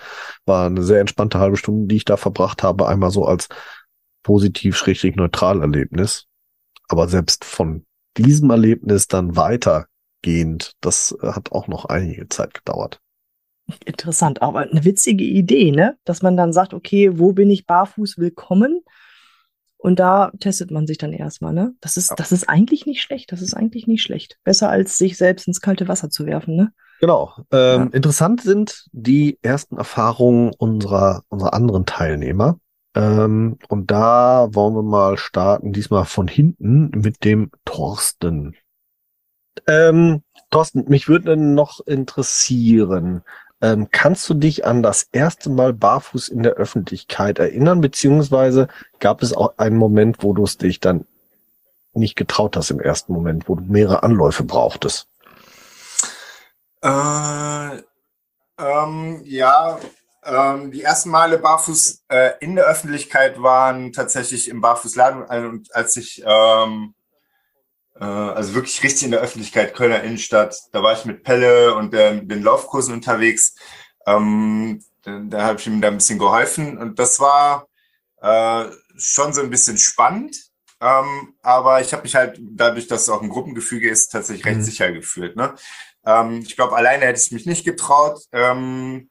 [SPEAKER 1] war eine sehr entspannte halbe Stunde, die ich da verbracht habe. Einmal so als positiv, schrägstrich neutral Erlebnis. aber selbst von diesem Erlebnis dann weitergehend, das hat auch noch einige Zeit gedauert.
[SPEAKER 2] Interessant, aber eine witzige Idee, ne? Dass man dann sagt, okay, wo bin ich barfuß willkommen? Und da testet man sich dann erstmal, ne? Das ist, das ist eigentlich nicht schlecht. Das ist eigentlich nicht schlecht. Besser als sich selbst ins kalte Wasser zu werfen, ne?
[SPEAKER 1] Genau. Ähm, ja. Interessant sind die ersten Erfahrungen unserer, unserer anderen Teilnehmer. Ähm, und da wollen wir mal starten, diesmal von hinten mit dem Thorsten. Ähm, Thorsten, mich würde noch interessieren, ähm, kannst du dich an das erste Mal barfuß in der Öffentlichkeit erinnern, beziehungsweise gab es auch einen Moment, wo du es dich dann nicht getraut hast im ersten Moment, wo du mehrere Anläufe brauchtest?
[SPEAKER 5] Äh, ähm, ja, ähm, die ersten Male barfuß äh, in der Öffentlichkeit waren tatsächlich im Barfußladen, also, als ich ähm, äh, also wirklich richtig in der Öffentlichkeit, Kölner Innenstadt. Da war ich mit Pelle und der, den Laufkursen unterwegs. Ähm, da habe ich ihm da ein bisschen geholfen und das war äh, schon so ein bisschen spannend. Ähm, aber ich habe mich halt dadurch, dass es auch ein Gruppengefüge ist, tatsächlich recht mhm. sicher gefühlt. Ne? Ähm, ich glaube, alleine hätte ich mich nicht getraut. Ähm,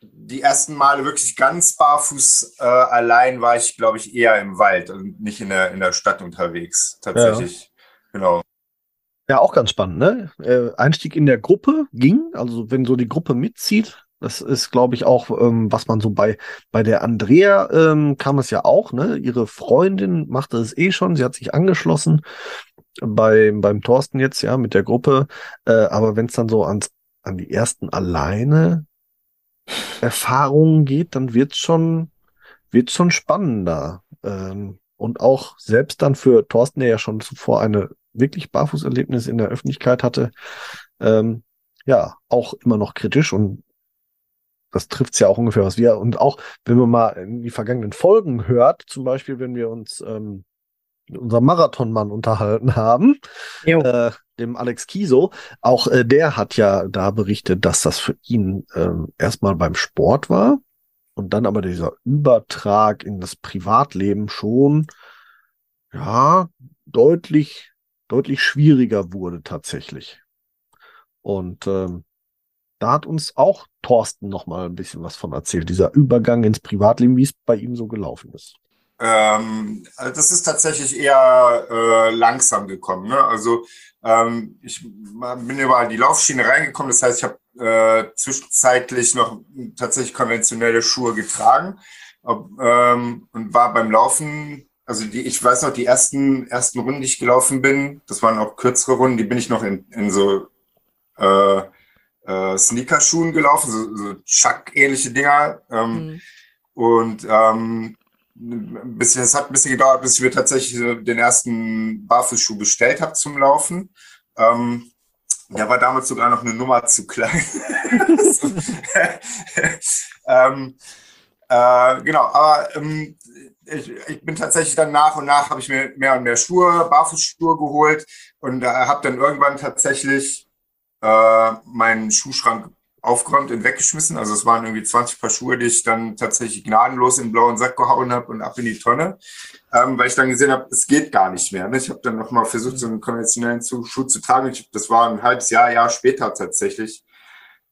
[SPEAKER 5] die ersten Male wirklich ganz barfuß äh, allein war ich, glaube ich, eher im Wald und nicht in der, in der Stadt unterwegs. Tatsächlich. Ja. Genau.
[SPEAKER 1] Ja, auch ganz spannend, ne? Äh, Einstieg in der Gruppe ging, also wenn so die Gruppe mitzieht, das ist, glaube ich, auch, ähm, was man so bei, bei der Andrea ähm, kam es ja auch, ne? Ihre Freundin machte es eh schon, sie hat sich angeschlossen bei, beim Thorsten jetzt, ja, mit der Gruppe. Äh, aber wenn es dann so ans, an die ersten alleine Erfahrungen geht, dann wird's schon, wird's schon spannender. Ähm, und auch selbst dann für Thorsten, der ja schon zuvor eine wirklich Barfußerlebnis in der Öffentlichkeit hatte, ähm, ja, auch immer noch kritisch und das trifft's ja auch ungefähr, was wir, und auch wenn man mal in die vergangenen Folgen hört, zum Beispiel, wenn wir uns ähm, mit unserem Marathonmann unterhalten haben, äh, dem Alex Kiso, auch äh, der hat ja da berichtet, dass das für ihn ähm, erstmal beim Sport war und dann aber dieser Übertrag in das Privatleben schon, ja, deutlich, deutlich schwieriger wurde tatsächlich. Und ähm, da hat uns auch Thorsten noch mal ein bisschen was von erzählt, dieser Übergang ins Privatleben, wie es bei ihm so gelaufen ist.
[SPEAKER 5] Ähm, also das ist tatsächlich eher äh, langsam gekommen. Ne? Also ähm, ich bin über die Laufschiene reingekommen, das heißt, ich habe äh, zwischenzeitlich noch tatsächlich konventionelle Schuhe getragen ob, ähm, und war beim Laufen, also die, ich weiß noch, die ersten, ersten Runden, die ich gelaufen bin, das waren auch kürzere Runden, die bin ich noch in, in so äh, äh, Sneakerschuhen gelaufen, so, so Chuck-ähnliche Dinger. Ähm, mhm. Und ähm, bisschen, es hat ein bisschen gedauert, bis ich mir tatsächlich den ersten Barfußschuh bestellt habe zum Laufen. Ähm, der war damals sogar noch eine Nummer zu klein. ähm, äh, genau, aber ähm, ich, ich, bin tatsächlich dann nach und nach habe ich mir mehr und mehr Schuhe, Barfußschuhe geholt und äh, habe dann irgendwann tatsächlich äh, meinen Schuhschrank aufgeräumt und weggeschmissen. Also es waren irgendwie 20 Paar Schuhe, die ich dann tatsächlich gnadenlos in den blauen Sack gehauen habe und ab in die Tonne, ähm, weil ich dann gesehen habe, es geht gar nicht mehr. Ne? Ich habe dann nochmal versucht, so einen konventionellen Schuh zu tragen. Ich, das war ein halbes Jahr, Jahr später tatsächlich,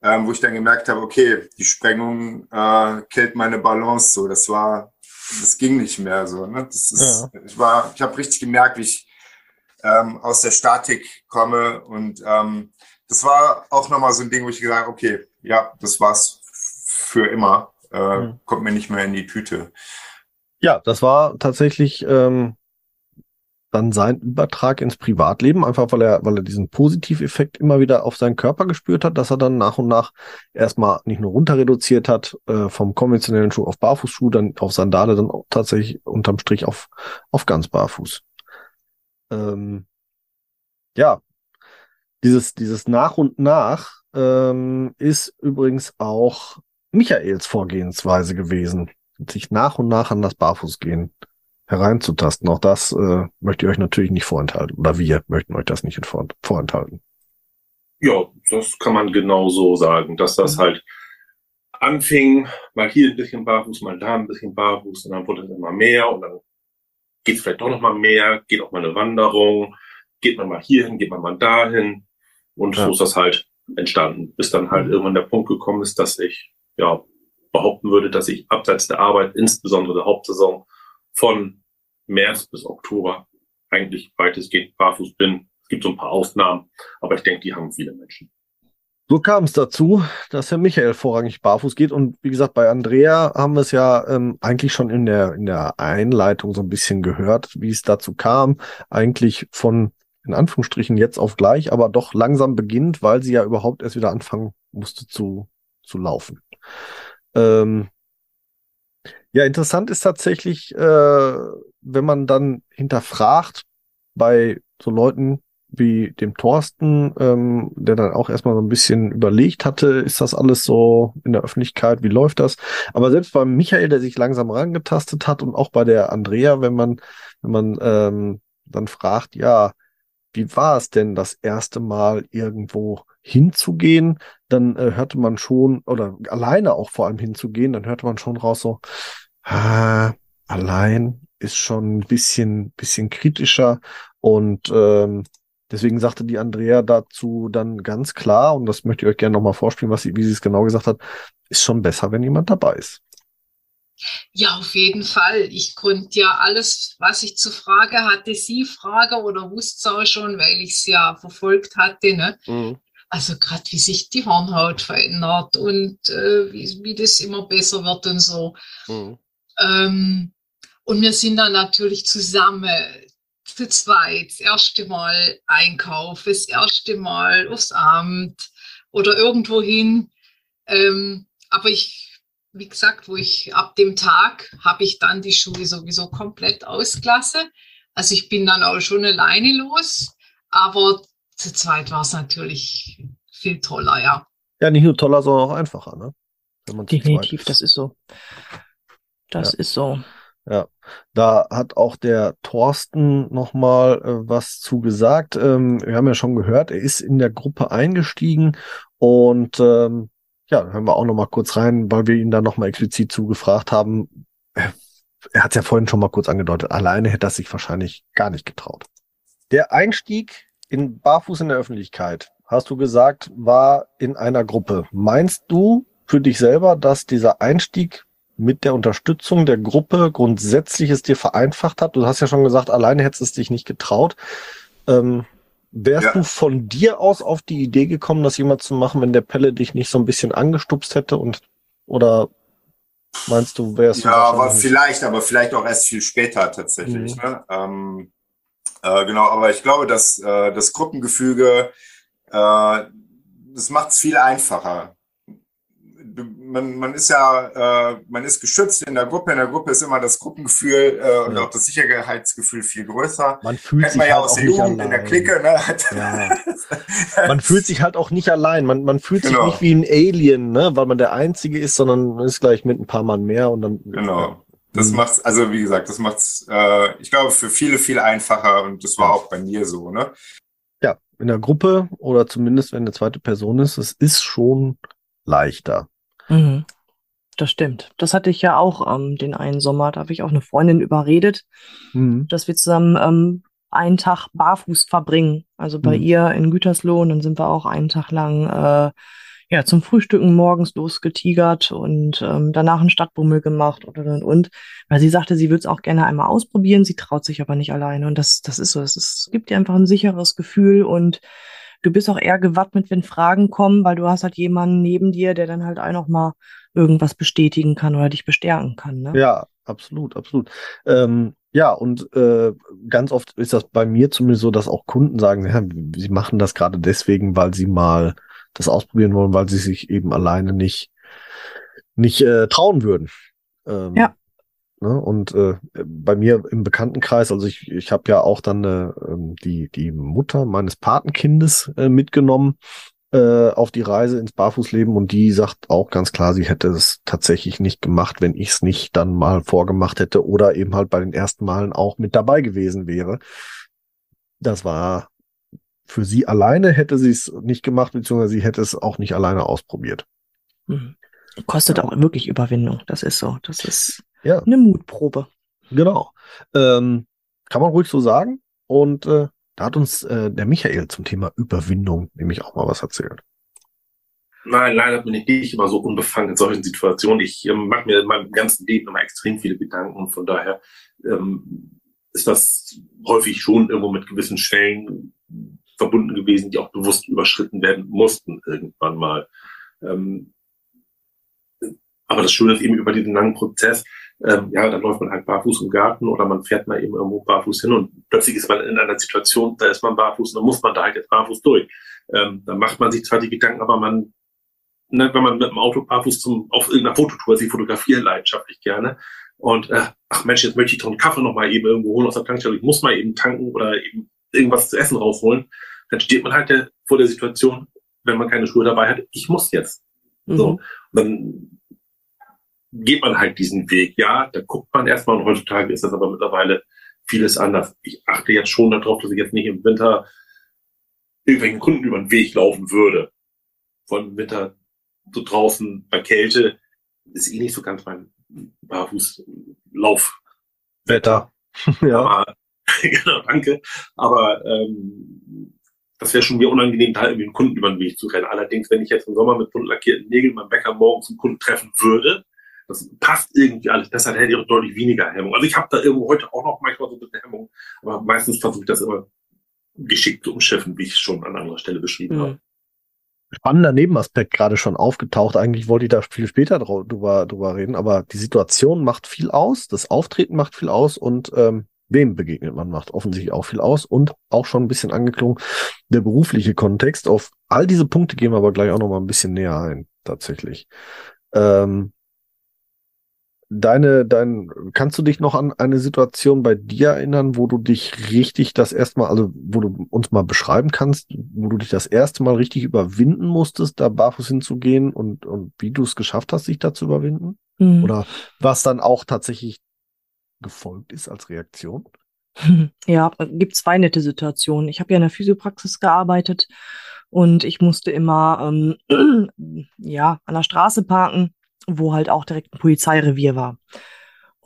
[SPEAKER 5] ähm, wo ich dann gemerkt habe, okay, die Sprengung äh, killt meine Balance. So, das war, das ging nicht mehr so. Ne? Das ist, ja. Ich war, ich habe richtig gemerkt, wie ich ähm, aus der Statik komme und ähm, das war auch nochmal so ein Ding, wo ich gesagt habe, okay, ja, das war's für immer. Äh, mhm. Kommt mir nicht mehr in die Tüte.
[SPEAKER 1] Ja, das war tatsächlich ähm, dann sein Übertrag ins Privatleben, einfach weil er, weil er diesen Positiveffekt immer wieder auf seinen Körper gespürt hat, dass er dann nach und nach erstmal nicht nur runter reduziert hat, äh, vom konventionellen Schuh auf Barfußschuh, dann auf Sandale, dann auch tatsächlich unterm Strich auf, auf ganz Barfuß. Ähm, ja, dieses, dieses nach und nach ähm, ist übrigens auch Michaels Vorgehensweise gewesen, sich nach und nach an das Barfußgehen hereinzutasten. Auch das äh, möchte ich euch natürlich nicht vorenthalten. Oder wir möchten euch das nicht vorenthalten.
[SPEAKER 4] Ja, das kann man genau so sagen, dass das mhm. halt anfing, mal hier ein bisschen barfuß, mal da ein bisschen barfuß, und dann wurde es immer mehr und dann geht es vielleicht doch noch mal mehr, geht auch mal eine Wanderung, geht man mal hierhin, geht man mal dahin. Und
[SPEAKER 1] Ja.
[SPEAKER 4] so ist das halt entstanden, bis dann halt irgendwann der Punkt gekommen ist, dass ich ja behaupten würde, dass ich abseits der Arbeit, insbesondere der Hauptsaison, von März bis Oktober eigentlich weitestgehend barfuß bin. Es gibt so ein paar Ausnahmen, aber ich denke, die haben viele Menschen.
[SPEAKER 1] So kam es dazu, dass Herr Michael vorrangig barfuß geht. Und wie gesagt, bei Andrea haben wir es ja ähm, eigentlich schon in der, in der Einleitung so ein bisschen gehört, wie es dazu kam. Eigentlich von, in Anführungsstrichen, jetzt auf gleich, aber doch langsam beginnt, weil sie ja überhaupt erst wieder anfangen musste zu, zu laufen. Ähm, ja, interessant ist tatsächlich, äh, wenn man dann hinterfragt bei so Leuten wie dem Thorsten, ähm, der dann auch erstmal so ein bisschen überlegt hatte, ist das alles so in der Öffentlichkeit, wie läuft das? Aber selbst beim Michael, der sich langsam rangetastet hat und auch bei der Andrea, wenn man, wenn man ähm, dann fragt, ja, wie war es denn das erste Mal irgendwo hinzugehen, dann äh, hörte man schon, oder alleine auch vor allem hinzugehen, dann hörte man schon raus so, ah, allein ist schon ein bisschen, bisschen kritischer und ähm, deswegen sagte die Andrea dazu dann ganz klar, und das möchte ich euch gerne nochmal vorspielen, was sie, wie sie es genau gesagt hat, ist schon besser, wenn jemand dabei ist.
[SPEAKER 3] Ja, auf jeden Fall. Ich konnte ja alles, was ich zu Frage hatte, sie frage oder wusste es auch schon, weil ich es ja verfolgt hatte. Ne? Also gerade wie sich die Hornhaut verändert und äh, wie, wie das immer besser wird und so. Ähm, und wir sind dann natürlich zusammen zu zweit das erste Mal einkaufen, das erste Mal aufs Amt oder irgendwo hin. Ähm, aber ich, wie gesagt, wo ich ab dem Tag habe ich dann die Schuhe sowieso komplett ausgelassen. Also ich bin dann auch schon alleine los, aber zu zweit war es natürlich viel toller, ja.
[SPEAKER 1] Ja, nicht nur toller, sondern auch einfacher, ne? Wenn man
[SPEAKER 2] Definitiv, das ist so. Das
[SPEAKER 1] Ja.
[SPEAKER 2] ist so.
[SPEAKER 1] Ja, da hat auch der Thorsten nochmal äh, was zu gesagt. Ähm, wir haben ja schon gehört, er ist in der Gruppe eingestiegen und ähm, ja, hören wir auch nochmal kurz rein, weil wir ihn da nochmal explizit zugefragt haben. Er, er hat es ja vorhin schon mal kurz angedeutet, alleine hätte er sich wahrscheinlich gar nicht getraut. Der Einstieg in Barfuß in der Öffentlichkeit, hast du gesagt, war in einer Gruppe. Meinst du für dich selber, dass dieser Einstieg mit der Unterstützung der Gruppe grundsätzlich es dir vereinfacht hat? Du hast ja schon gesagt, alleine hättest du es dich nicht getraut. Ähm, wärst
[SPEAKER 5] Ja.
[SPEAKER 1] du von dir aus auf die Idee gekommen, das jemand zu machen, wenn der Pelle dich nicht so ein bisschen angestupst hätte und oder meinst du, wärst du
[SPEAKER 5] Ja, aber vielleicht, aber vielleicht auch erst viel später tatsächlich.
[SPEAKER 1] Mhm.
[SPEAKER 5] Ne? Ähm, äh, genau, aber ich glaube, dass äh, das Gruppengefüge, äh, das macht es viel einfacher. Man, man ist ja, äh, man ist geschützt in der Gruppe. In der Gruppe ist immer das Gruppengefühl äh, und
[SPEAKER 1] Ja.
[SPEAKER 5] auch das Sicherheitsgefühl viel größer.
[SPEAKER 1] man fühlt
[SPEAKER 5] Kennt
[SPEAKER 1] sich
[SPEAKER 5] man ja
[SPEAKER 1] halt
[SPEAKER 5] aus
[SPEAKER 1] auch
[SPEAKER 5] der
[SPEAKER 1] nicht
[SPEAKER 5] Jugend in der
[SPEAKER 1] allein.
[SPEAKER 5] Clique. Ne?
[SPEAKER 1] Ja. Man fühlt sich halt auch nicht allein. Man, man fühlt
[SPEAKER 5] Genau.
[SPEAKER 1] sich nicht wie ein Alien, ne, weil man der Einzige ist, sondern man ist gleich mit ein paar Mann mehr und dann.
[SPEAKER 5] Genau. Das
[SPEAKER 1] Mhm.
[SPEAKER 5] macht's, also wie gesagt, das macht's, äh, ich glaube, für viele viel einfacher und das war auch bei mir so, ne?
[SPEAKER 1] Ja, in der Gruppe oder zumindest wenn eine zweite Person ist, es ist schon leichter.
[SPEAKER 2] Mhm. Das stimmt. Das hatte ich ja auch ähm, den einen Sommer. Da habe ich auch eine Freundin überredet,
[SPEAKER 1] Mhm.
[SPEAKER 2] dass wir zusammen ähm, einen Tag barfuß verbringen. Also bei
[SPEAKER 1] Mhm.
[SPEAKER 2] ihr in Gütersloh. Und dann sind wir auch einen Tag lang äh, ja, zum Frühstücken morgens losgetigert und ähm, danach einen Stadtbummel gemacht und, und, und. Weil sie sagte, sie würde es auch gerne einmal ausprobieren. Sie traut sich aber nicht alleine. Und das, das ist so. Es gibt dir einfach ein sicheres Gefühl und du bist auch eher gewappnet, wenn Fragen kommen, weil du hast halt jemanden neben dir, der dann halt auch mal irgendwas bestätigen kann oder dich bestärken kann. Ne?
[SPEAKER 1] Ja, absolut, absolut. Ähm, ja, und äh, ganz oft ist das bei mir zumindest so, dass auch Kunden sagen, ja, sie machen das gerade deswegen, weil sie mal das ausprobieren wollen, weil sie sich eben alleine nicht nicht äh, trauen würden. Ähm,
[SPEAKER 2] Ja.
[SPEAKER 1] Ne? Und äh, bei mir im Bekanntenkreis, also ich, ich habe ja auch dann äh, ähm, die, die Mutter meines Patenkindes äh, mitgenommen äh, auf die Reise ins Barfußleben und die sagt auch ganz klar, sie hätte es tatsächlich nicht gemacht, wenn ich es nicht dann mal vorgemacht hätte oder eben halt bei den ersten Malen auch mit dabei gewesen wäre. Das war für sie alleine hätte sie es nicht gemacht, beziehungsweise sie hätte es auch nicht alleine ausprobiert.
[SPEAKER 2] Mhm. Kostet auch wirklich Überwindung. Das ist so. Das ist
[SPEAKER 1] Ja.
[SPEAKER 2] eine Mutprobe.
[SPEAKER 1] Genau. Ähm, kann man ruhig so sagen. Und äh, da hat uns äh, der Michael zum Thema Überwindung nämlich auch mal was erzählt.
[SPEAKER 4] Nein, leider bin ich nicht immer so unbefangen in solchen Situationen. Ich ähm, mache mir in meinem ganzen Leben immer extrem viele Gedanken und von daher ähm, ist das häufig schon irgendwo mit gewissen Schwellen verbunden gewesen, die auch bewusst überschritten werden mussten irgendwann mal. Ähm, aber das Schöne ist eben über diesen langen Prozess, ähm, ja, dann läuft man halt barfuß im Garten oder man fährt mal eben irgendwo barfuß hin und plötzlich ist man in einer Situation, da ist man barfuß und dann muss man da halt jetzt barfuß durch. Ähm, dann macht man sich zwar die Gedanken, aber man ne, wenn man mit dem Auto barfuß zum, auf irgendeiner Fototour, also ich fotografiere leidenschaftlich gerne. Und äh, ach Mensch, jetzt möchte ich doch einen Kaffee noch mal eben irgendwo holen aus der Tankstelle. Ich muss mal eben tanken oder eben irgendwas zu essen rausholen. Dann steht man halt der, vor der Situation, wenn man keine Schuhe dabei hat, ich muss jetzt. Mhm. So, und dann geht man halt diesen Weg. Ja, da guckt man erstmal und heutzutage ist das aber mittlerweile vieles anders. Ich achte jetzt schon darauf, dass ich jetzt nicht im Winter irgendwelchen Kunden über den Weg laufen würde. Von Winter so draußen bei Kälte ist eh nicht so ganz mein Barfußlauf.
[SPEAKER 1] Wetter.
[SPEAKER 4] ja. Aber, genau, danke. Aber ähm, das wäre schon mir unangenehm, da irgendwie einen Kunden über den Weg zu rennen. Allerdings, wenn ich jetzt im Sommer mit bunt lackierten Nägeln meinen Bäcker morgens einen Kunden treffen würde, das passt irgendwie alles dann hätte ich auch deutlich weniger Hemmung. Also ich habe da irgendwo heute auch noch manchmal so ein bisschen Hemmung, aber meistens versuche ich das immer geschickt zu umschiffen, wie ich es schon an anderer Stelle beschrieben mhm. habe
[SPEAKER 1] spannender Nebenaspekt gerade schon aufgetaucht. Eigentlich wollte ich da viel später drüber, drüber reden, aber die Situation macht viel aus, das Auftreten macht viel aus und ähm, wem begegnet man macht offensichtlich auch viel aus und auch schon ein bisschen angeklungen der berufliche Kontext. Auf all diese Punkte gehen wir aber gleich auch noch mal ein bisschen näher ein, tatsächlich. Ähm, deine, dein, kannst du dich noch an eine Situation bei dir erinnern, wo du dich richtig das erste Mal, also wo du uns mal beschreiben kannst, wo du dich das erste Mal richtig überwinden musstest, da barfuß hinzugehen und, und wie du es geschafft hast, sich da zu überwinden? Mhm. Oder was dann auch tatsächlich gefolgt ist als Reaktion?
[SPEAKER 2] Ja, gibt zwei nette Situationen. Ich habe ja in der Physiopraxis gearbeitet und ich musste immer ähm, ja an der Straße parken wo halt auch direkt ein Polizeirevier war.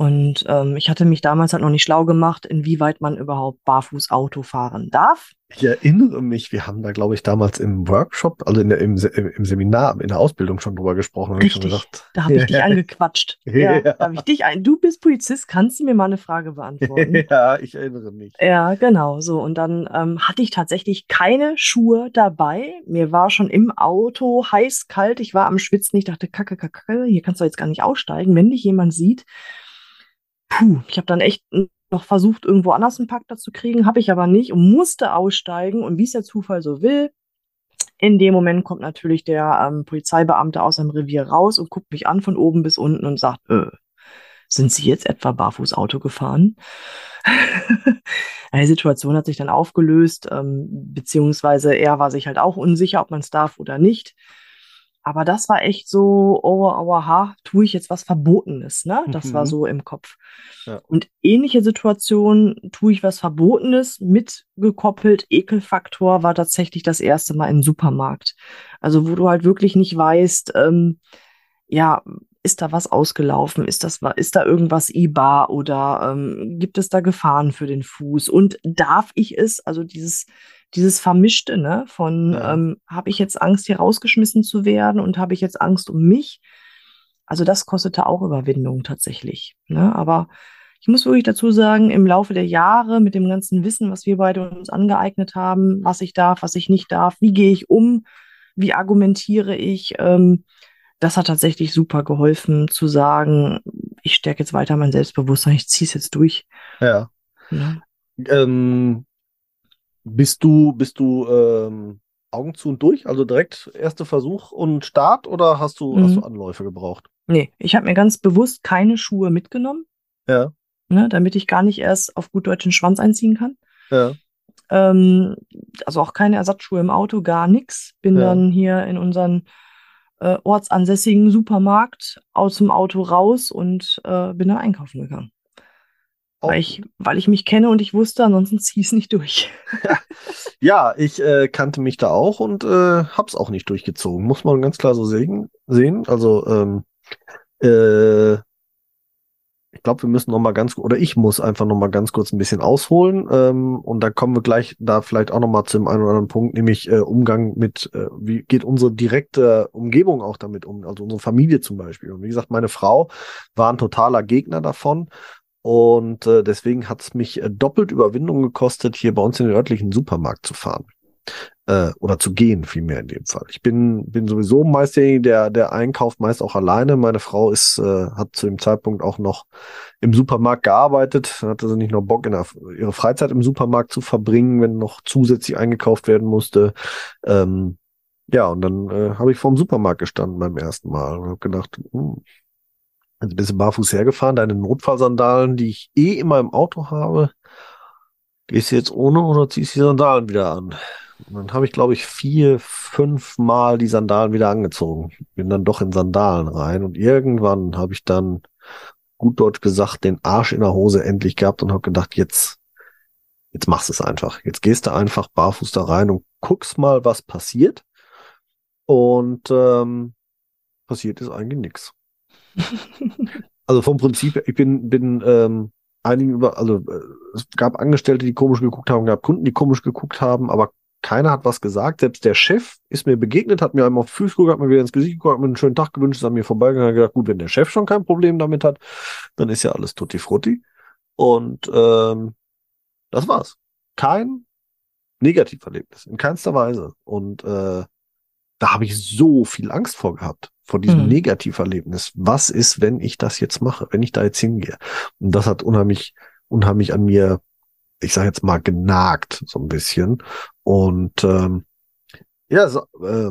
[SPEAKER 2] Und ähm, ich hatte mich damals halt noch nicht schlau gemacht, inwieweit man überhaupt barfuß Auto fahren darf.
[SPEAKER 1] Ich erinnere mich, wir haben da, glaube ich, damals im Workshop, also in der, im, im Seminar, in der Ausbildung schon drüber gesprochen.
[SPEAKER 2] Richtig, gedacht, da habe ich dich angequatscht. Ja, ja. Da habe ich dich ein. Du bist Polizist, kannst du mir mal eine Frage beantworten?
[SPEAKER 1] ja, ich erinnere mich.
[SPEAKER 2] Ja, genau. So und dann ähm, hatte ich tatsächlich keine Schuhe dabei. Mir war schon im Auto heiß, kalt. Ich war am Schwitzen. Ich dachte, kacke, kacke, kacke, hier kannst du jetzt gar nicht aussteigen, wenn dich jemand sieht. Puh, ich habe dann echt noch versucht, irgendwo anders einen Parkplatz zu kriegen, habe ich aber nicht und musste aussteigen. Und wie es der Zufall so will, in dem Moment kommt natürlich der ähm, Polizeibeamte aus seinem Revier raus und guckt mich an von oben bis unten und sagt, äh, sind Sie jetzt etwa barfuß Auto gefahren? Die Situation hat sich dann aufgelöst, ähm, beziehungsweise er war sich halt auch unsicher, ob man es darf oder nicht. Aber das war echt so, oh, oh, aha, tue ich jetzt was Verbotenes, ne? Das mhm. war so im Kopf. Ja. Und ähnliche Situation, tue ich was Verbotenes, mitgekoppelt, Ekelfaktor war tatsächlich das erste Mal im Supermarkt. Also, wo du halt wirklich nicht weißt, ähm, ja, ist da was ausgelaufen? Ist das, ist da irgendwas IBA oder ähm, gibt es da Gefahren für den Fuß? Und darf ich es, also dieses, dieses Vermischte, ne, von ja. ähm, habe ich jetzt Angst, hier rausgeschmissen zu werden und habe ich jetzt Angst um mich? Also das kostete auch Überwindung tatsächlich. Ne? Aber ich muss wirklich dazu sagen, im Laufe der Jahre mit dem ganzen Wissen, was wir beide uns angeeignet haben, was ich darf, was ich nicht darf, wie gehe ich um, wie argumentiere ich, ähm, das hat tatsächlich super geholfen zu sagen, ich stärke jetzt weiter mein Selbstbewusstsein, ich ziehe es jetzt durch.
[SPEAKER 1] Ja. ja. Ähm, bist du, bist du ähm, Augen zu und durch? Also direkt erster Versuch und Start oder hast du, mhm. hast du Anläufe gebraucht?
[SPEAKER 2] Nee, ich habe mir ganz bewusst keine Schuhe mitgenommen.
[SPEAKER 1] Ja.
[SPEAKER 2] Ne, damit ich gar nicht erst auf gut deutschen Schwanz einziehen kann.
[SPEAKER 1] Ja.
[SPEAKER 2] Ähm, also auch keine Ersatzschuhe im Auto, gar nichts. Bin ja. dann hier in unseren äh, ortsansässigen Supermarkt aus dem Auto raus und äh, bin dann einkaufen gegangen. Weil ich, weil ich mich kenne und ich wusste, ansonsten zieh es nicht durch.
[SPEAKER 1] ja, ich äh, kannte mich da auch und äh, hab's auch nicht durchgezogen. Muss man ganz klar so sehen. sehen. Also ähm, äh, ich glaube, wir müssen noch mal ganz oder ich muss einfach noch mal ganz kurz ein bisschen ausholen ähm, und da kommen wir gleich da vielleicht auch noch mal zu dem einen oder anderen Punkt, nämlich äh, Umgang mit äh, wie geht unsere direkte Umgebung auch damit um, also unsere Familie zum Beispiel. Und wie gesagt, meine Frau war ein totaler Gegner davon und äh, deswegen hat es mich äh, doppelt Überwindung gekostet, hier bei uns in den örtlichen Supermarkt zu fahren äh, oder zu gehen vielmehr in dem Fall. Ich bin, bin sowieso meist derjenige, der, der einkauft, meist auch alleine. Meine Frau ist, äh, hat zu dem Zeitpunkt auch noch im Supermarkt gearbeitet, hatte sie nicht noch Bock, in der, ihre Freizeit im Supermarkt zu verbringen, wenn noch zusätzlich eingekauft werden musste. Ähm, ja, und dann äh, habe ich vorm Supermarkt gestanden beim ersten Mal und habe gedacht, hm, also bist du barfuß hergefahren, deine Notfallsandalen, die ich eh immer im Auto habe, gehst du jetzt ohne oder ziehst die Sandalen wieder an? Und dann habe ich, glaube ich, vier, fünf Mal die Sandalen wieder angezogen. Bin dann doch in Sandalen rein und irgendwann habe ich dann, gut deutsch gesagt, den Arsch in der Hose endlich gehabt und habe gedacht, jetzt, jetzt machst du es einfach. Jetzt gehst du einfach barfuß da rein und guckst mal, was passiert. Und ähm, passiert ist eigentlich nichts. also vom Prinzip, ich bin, bin ähm, einigen über, also äh, es gab Angestellte, die komisch geguckt haben, gab Kunden, die komisch geguckt haben, aber keiner hat was gesagt. Selbst der Chef ist mir begegnet, hat mir einmal auf die Füße geguckt, hat mir wieder ins Gesicht geguckt, hat mir einen schönen Tag gewünscht, ist an mir vorbeigegangen, hat gedacht, gut, wenn der Chef schon kein Problem damit hat, dann ist ja alles tutti frutti. Und ähm, das war's. Kein Negativerlebnis, in keinster Weise. Und äh, da habe ich so viel Angst vor gehabt, vor diesem hm. Negativerlebnis. Was ist, wenn ich das jetzt mache, wenn ich da jetzt hingehe? Und das hat unheimlich, unheimlich an mir ich sage jetzt mal, genagt, so ein bisschen. Und ähm, ja, so, äh,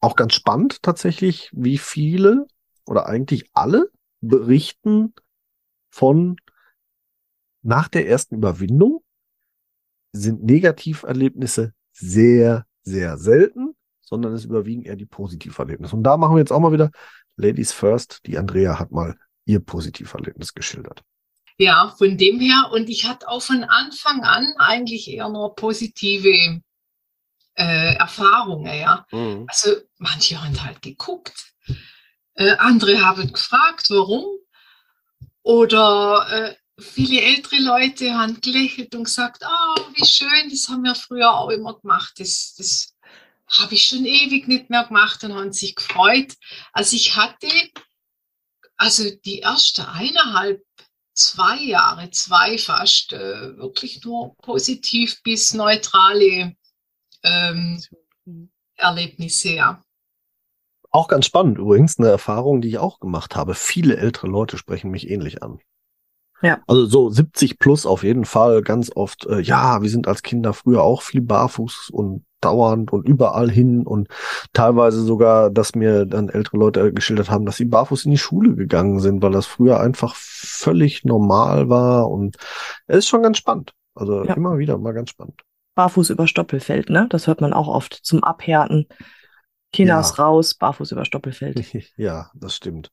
[SPEAKER 1] auch ganz spannend tatsächlich, wie viele oder eigentlich alle berichten von nach der ersten Überwindung sind Negativerlebnisse sehr, sehr selten, sondern es überwiegen eher die Positiverlebnisse. Und da machen wir jetzt auch mal wieder Ladies First. Die Andrea hat mal ihr Positiverlebnis geschildert.
[SPEAKER 3] Ja, von dem her. Und ich hatte auch von Anfang an eigentlich eher nur positive äh, Erfahrungen. Ja. Mhm. Also manche haben halt geguckt, äh, andere haben gefragt, warum. Oder äh, viele ältere Leute haben gelächelt und gesagt, oh, wie schön, das haben wir früher auch immer gemacht. Das, das habe ich schon ewig nicht mehr gemacht und haben sich gefreut. Also ich hatte also die erste eineinhalb zwei Jahre, zwei fast, äh, wirklich nur positiv bis neutrale ähm, Erlebnisse, ja.
[SPEAKER 1] Auch ganz spannend übrigens, eine Erfahrung, die ich auch gemacht habe. Viele ältere Leute sprechen mich ähnlich an. Ja. Also so 70 plus auf jeden Fall, ganz oft, äh, ja, wir sind als Kinder früher auch viel barfuß und dauernd und überall hin und teilweise sogar, dass mir dann ältere Leute geschildert haben, dass sie barfuß in die Schule gegangen sind, weil das früher einfach völlig normal war und es ist schon ganz spannend. Also ja. immer wieder mal ganz spannend.
[SPEAKER 2] Barfuß über Stoppelfeld, ne? Das hört man auch oft zum Abhärten. Kinders ja. raus, barfuß über Stoppelfeld.
[SPEAKER 1] ja, das stimmt.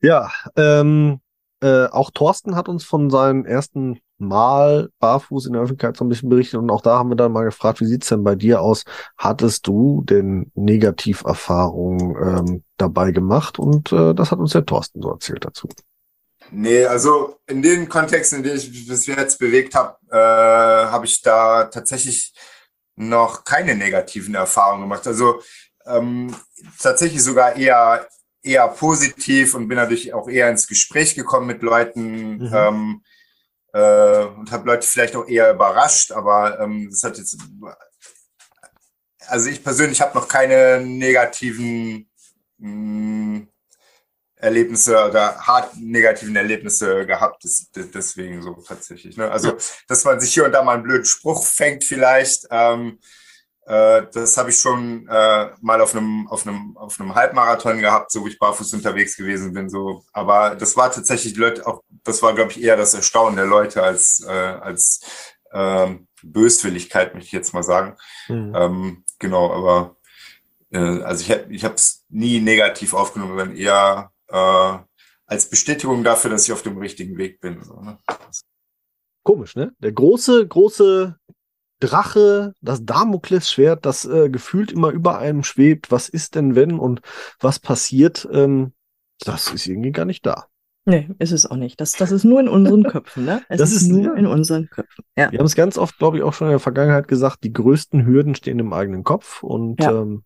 [SPEAKER 1] Ja, ähm, äh, auch Thorsten hat uns von seinen ersten Mal barfuß in der Öffentlichkeit so ein bisschen berichtet und auch da haben wir dann mal gefragt, wie sieht's denn bei dir aus? Hattest du denn Negativerfahrungen ähm, dabei gemacht? Und äh, das hat uns der Thorsten so erzählt dazu.
[SPEAKER 5] Nee, also in den Kontexten, in denen ich mich bis jetzt bewegt habe, äh, habe ich da tatsächlich noch keine negativen Erfahrungen gemacht. Also ähm, tatsächlich sogar eher eher positiv und bin dadurch auch eher ins Gespräch gekommen mit Leuten mhm. ähm, äh, und habe Leute vielleicht auch eher überrascht, aber ähm, das hat jetzt, also ich persönlich habe noch keine negativen mh, mm, Erlebnisse oder hart negativen Erlebnisse gehabt, das, deswegen so tatsächlich. Ne? Also, dass man sich hier und da mal einen blöden Spruch fängt vielleicht, ähm, äh, das habe ich schon äh, mal auf einem, auf, einem, auf einem Halbmarathon gehabt, so wo ich barfuß unterwegs gewesen bin. So. Aber das war tatsächlich Leute auch, das war, glaube ich, eher das Erstaunen der Leute als, äh, als ähm, Böswilligkeit, möchte ich jetzt mal sagen. Mhm. Ähm, genau, aber äh, also ich, ich habe es nie negativ aufgenommen, sondern eher äh, als Bestätigung dafür, dass ich auf dem richtigen Weg bin. So, ne?
[SPEAKER 1] Komisch, ne? Der große, große Drache, das Damoklesschwert, das äh, gefühlt immer über einem schwebt. Was ist denn, wenn und was passiert? Ähm, das ist irgendwie gar nicht da.
[SPEAKER 2] Nee, ist es auch nicht. Das, das ist nur in unseren Köpfen, ne? Es
[SPEAKER 1] Das
[SPEAKER 2] ist,
[SPEAKER 1] ist-
[SPEAKER 2] nur
[SPEAKER 1] ja.
[SPEAKER 2] in unseren Köpfen. Ja.
[SPEAKER 1] Wir haben es ganz oft, glaube ich, auch schon in der Vergangenheit gesagt, die größten Hürden stehen im eigenen Kopf. Und
[SPEAKER 2] Ja.
[SPEAKER 1] ähm,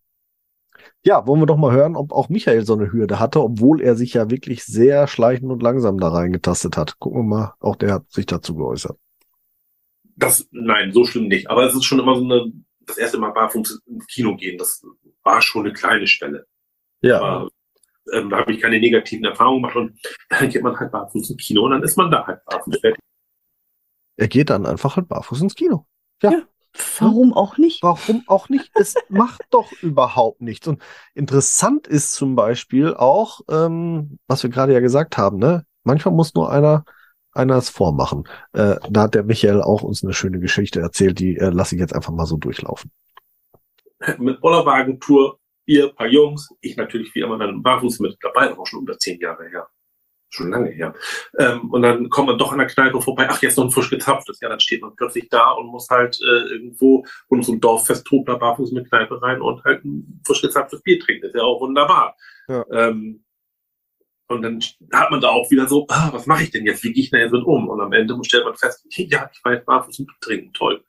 [SPEAKER 1] ja, wollen wir doch mal hören, ob auch Michael so eine Hürde hatte, obwohl er sich ja wirklich sehr schleichend und langsam da reingetastet hat. Gucken wir mal, auch der hat sich dazu geäußert.
[SPEAKER 4] Das, nein, so schlimm nicht. Aber es ist schon immer so eine, das erste Mal barfuß ins Kino gehen, das war schon eine kleine Schwelle.
[SPEAKER 1] Ja,
[SPEAKER 4] Aber ähm, da habe ich keine negativen Erfahrungen gemacht und dann geht man halt barfuß ins Kino und dann ist man da halt barfuß fertig.
[SPEAKER 1] er geht dann einfach halt barfuß ins Kino.
[SPEAKER 2] Warum auch nicht?
[SPEAKER 1] Warum auch nicht? Es macht doch überhaupt nichts. Und interessant ist zum Beispiel auch, ähm, was wir gerade ja gesagt haben, ne? Manchmal muss nur einer einer es vormachen. Äh, da hat der Michael auch uns eine schöne Geschichte erzählt, die äh, lasse ich jetzt einfach mal so durchlaufen.
[SPEAKER 4] Mit Bollerwagentour, ihr paar Jungs, ich natürlich wie immer dann barfuß mit dabei, war schon unter zehn Jahre her. Schon lange her. Ähm, und dann kommt man doch an der Kneipe vorbei, ach, jetzt noch ein frisch gezapftes. Ja, dann steht man plötzlich da und muss halt äh, irgendwo und so ein Dorffest da barfuß mit Kneipe rein und halt ein frisch gezapftes Bier trinken. Das ist ja auch wunderbar.
[SPEAKER 1] Ja.
[SPEAKER 4] Ähm, und dann hat man da auch wieder so, ah, was mache ich denn jetzt? Wie gehe ich denn jetzt mit um? Und am Ende stellt man fest, ja, ich war jetzt barfuß und trinken, toll.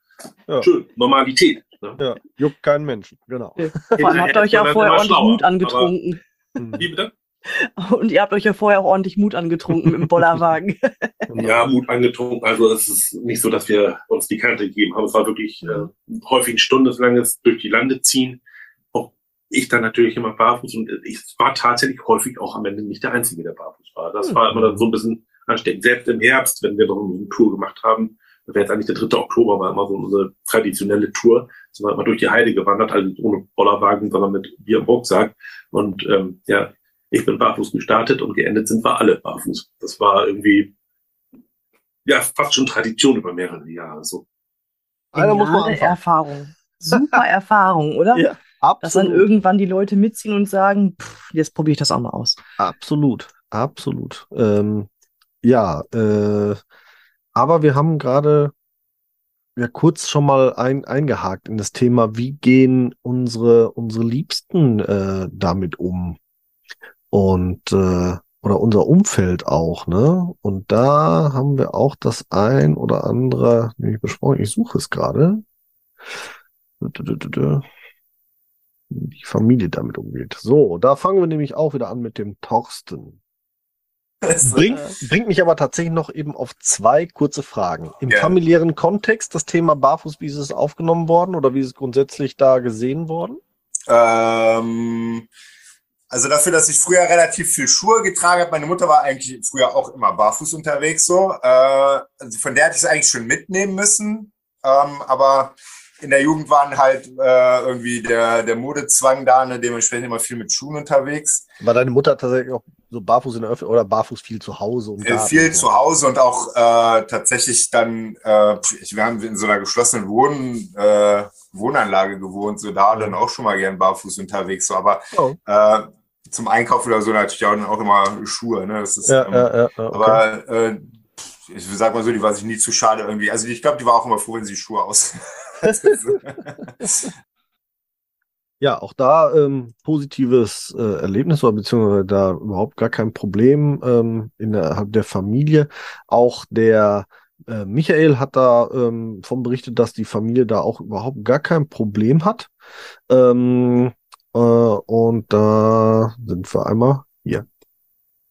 [SPEAKER 1] Ja.
[SPEAKER 4] Schön, Normalität. Ne?
[SPEAKER 1] Ja, juckt keinen Menschen, genau.
[SPEAKER 2] Vor allem habt ihr euch ja vorher ordentlich Mut angetrunken.
[SPEAKER 1] Mhm.
[SPEAKER 4] Wie bitte?
[SPEAKER 2] Und ihr habt euch ja vorher auch ordentlich Mut angetrunken im Bollerwagen.
[SPEAKER 4] Ja, Mut angetrunken. Also es ist nicht so, dass wir uns die Kante gegeben haben. Es war wirklich äh, häufig ein stundenlanges durch die Lande ziehen. Ich dann natürlich immer barfuß und ich war tatsächlich häufig auch am Ende nicht der Einzige, der barfuß war. Das war immer dann so ein bisschen ansteckend. Selbst im Herbst, wenn wir noch eine Tour gemacht haben, das wäre jetzt eigentlich der 3. Oktober, war immer so unsere traditionelle Tour. Sind wir immer durch die Heide gewandert, also ohne Bollerwagen, sondern mit Bier im Rucksack. Und ähm, ja, ich bin barfuß gestartet und geendet sind wir alle barfuß. Das war irgendwie ja fast schon Tradition über mehrere Jahre. So.
[SPEAKER 1] Einer muss anfangen.
[SPEAKER 2] Erfahrung. Super Erfahrung, oder?
[SPEAKER 1] Ja,
[SPEAKER 2] Dass dann
[SPEAKER 1] absolut.
[SPEAKER 2] irgendwann die Leute mitziehen und sagen, pff, jetzt probiere ich das auch mal aus.
[SPEAKER 1] Absolut, absolut. Ähm, ja, äh, aber wir haben gerade ja kurz schon mal ein, eingehakt in das Thema, wie gehen unsere, unsere Liebsten äh, damit um? Und äh, oder unser Umfeld auch, ne? Und da haben wir auch das ein oder andere nämlich besprochen. Ich suche es gerade. Die Familie damit umgeht. So, da fangen wir nämlich auch wieder an mit dem Thorsten. Bringt, bringt mich aber tatsächlich noch eben auf zwei kurze Fragen. Im
[SPEAKER 5] Gerne.
[SPEAKER 1] familiären Kontext, das Thema Barfuß, wie ist es aufgenommen worden oder wie ist es grundsätzlich da gesehen worden?
[SPEAKER 5] Ähm, also dafür, dass ich früher relativ viel Schuhe getragen habe, meine Mutter war eigentlich früher auch immer barfuß unterwegs so. Äh, also von der hätte ich es eigentlich schon mitnehmen müssen. Ähm, aber in der Jugend waren halt äh, irgendwie der, der Modezwang da, ne, dementsprechend immer viel mit Schuhen unterwegs.
[SPEAKER 1] War deine Mutter tatsächlich auch so barfuß in der Öffentlichkeit oder barfuß viel zu Hause? Und
[SPEAKER 5] Äh, viel zu Hause und auch äh, tatsächlich dann, äh, wir haben in so einer geschlossenen Wohn, äh, Wohnanlage gewohnt, so da dann auch schon mal gern barfuß unterwegs. So, aber
[SPEAKER 1] Oh.
[SPEAKER 5] äh, zum Einkaufen oder so natürlich auch, auch immer Schuhe. Ne? Das ist,
[SPEAKER 1] Ja,
[SPEAKER 5] ähm,
[SPEAKER 1] ja, ja, okay.
[SPEAKER 5] Aber ich sag mal so, die war sich nie zu schade irgendwie. Also ich glaube, die war auch immer froh, wenn sie Schuhe aus.
[SPEAKER 1] Ja, auch da ähm, positives äh, Erlebnis oder beziehungsweise da überhaupt gar kein Problem ähm, innerhalb der Familie. Auch der äh, Michael hat da ähm, von berichtet, dass die Familie da auch überhaupt gar kein Problem hat. Ähm, äh, und da sind wir einmal hier.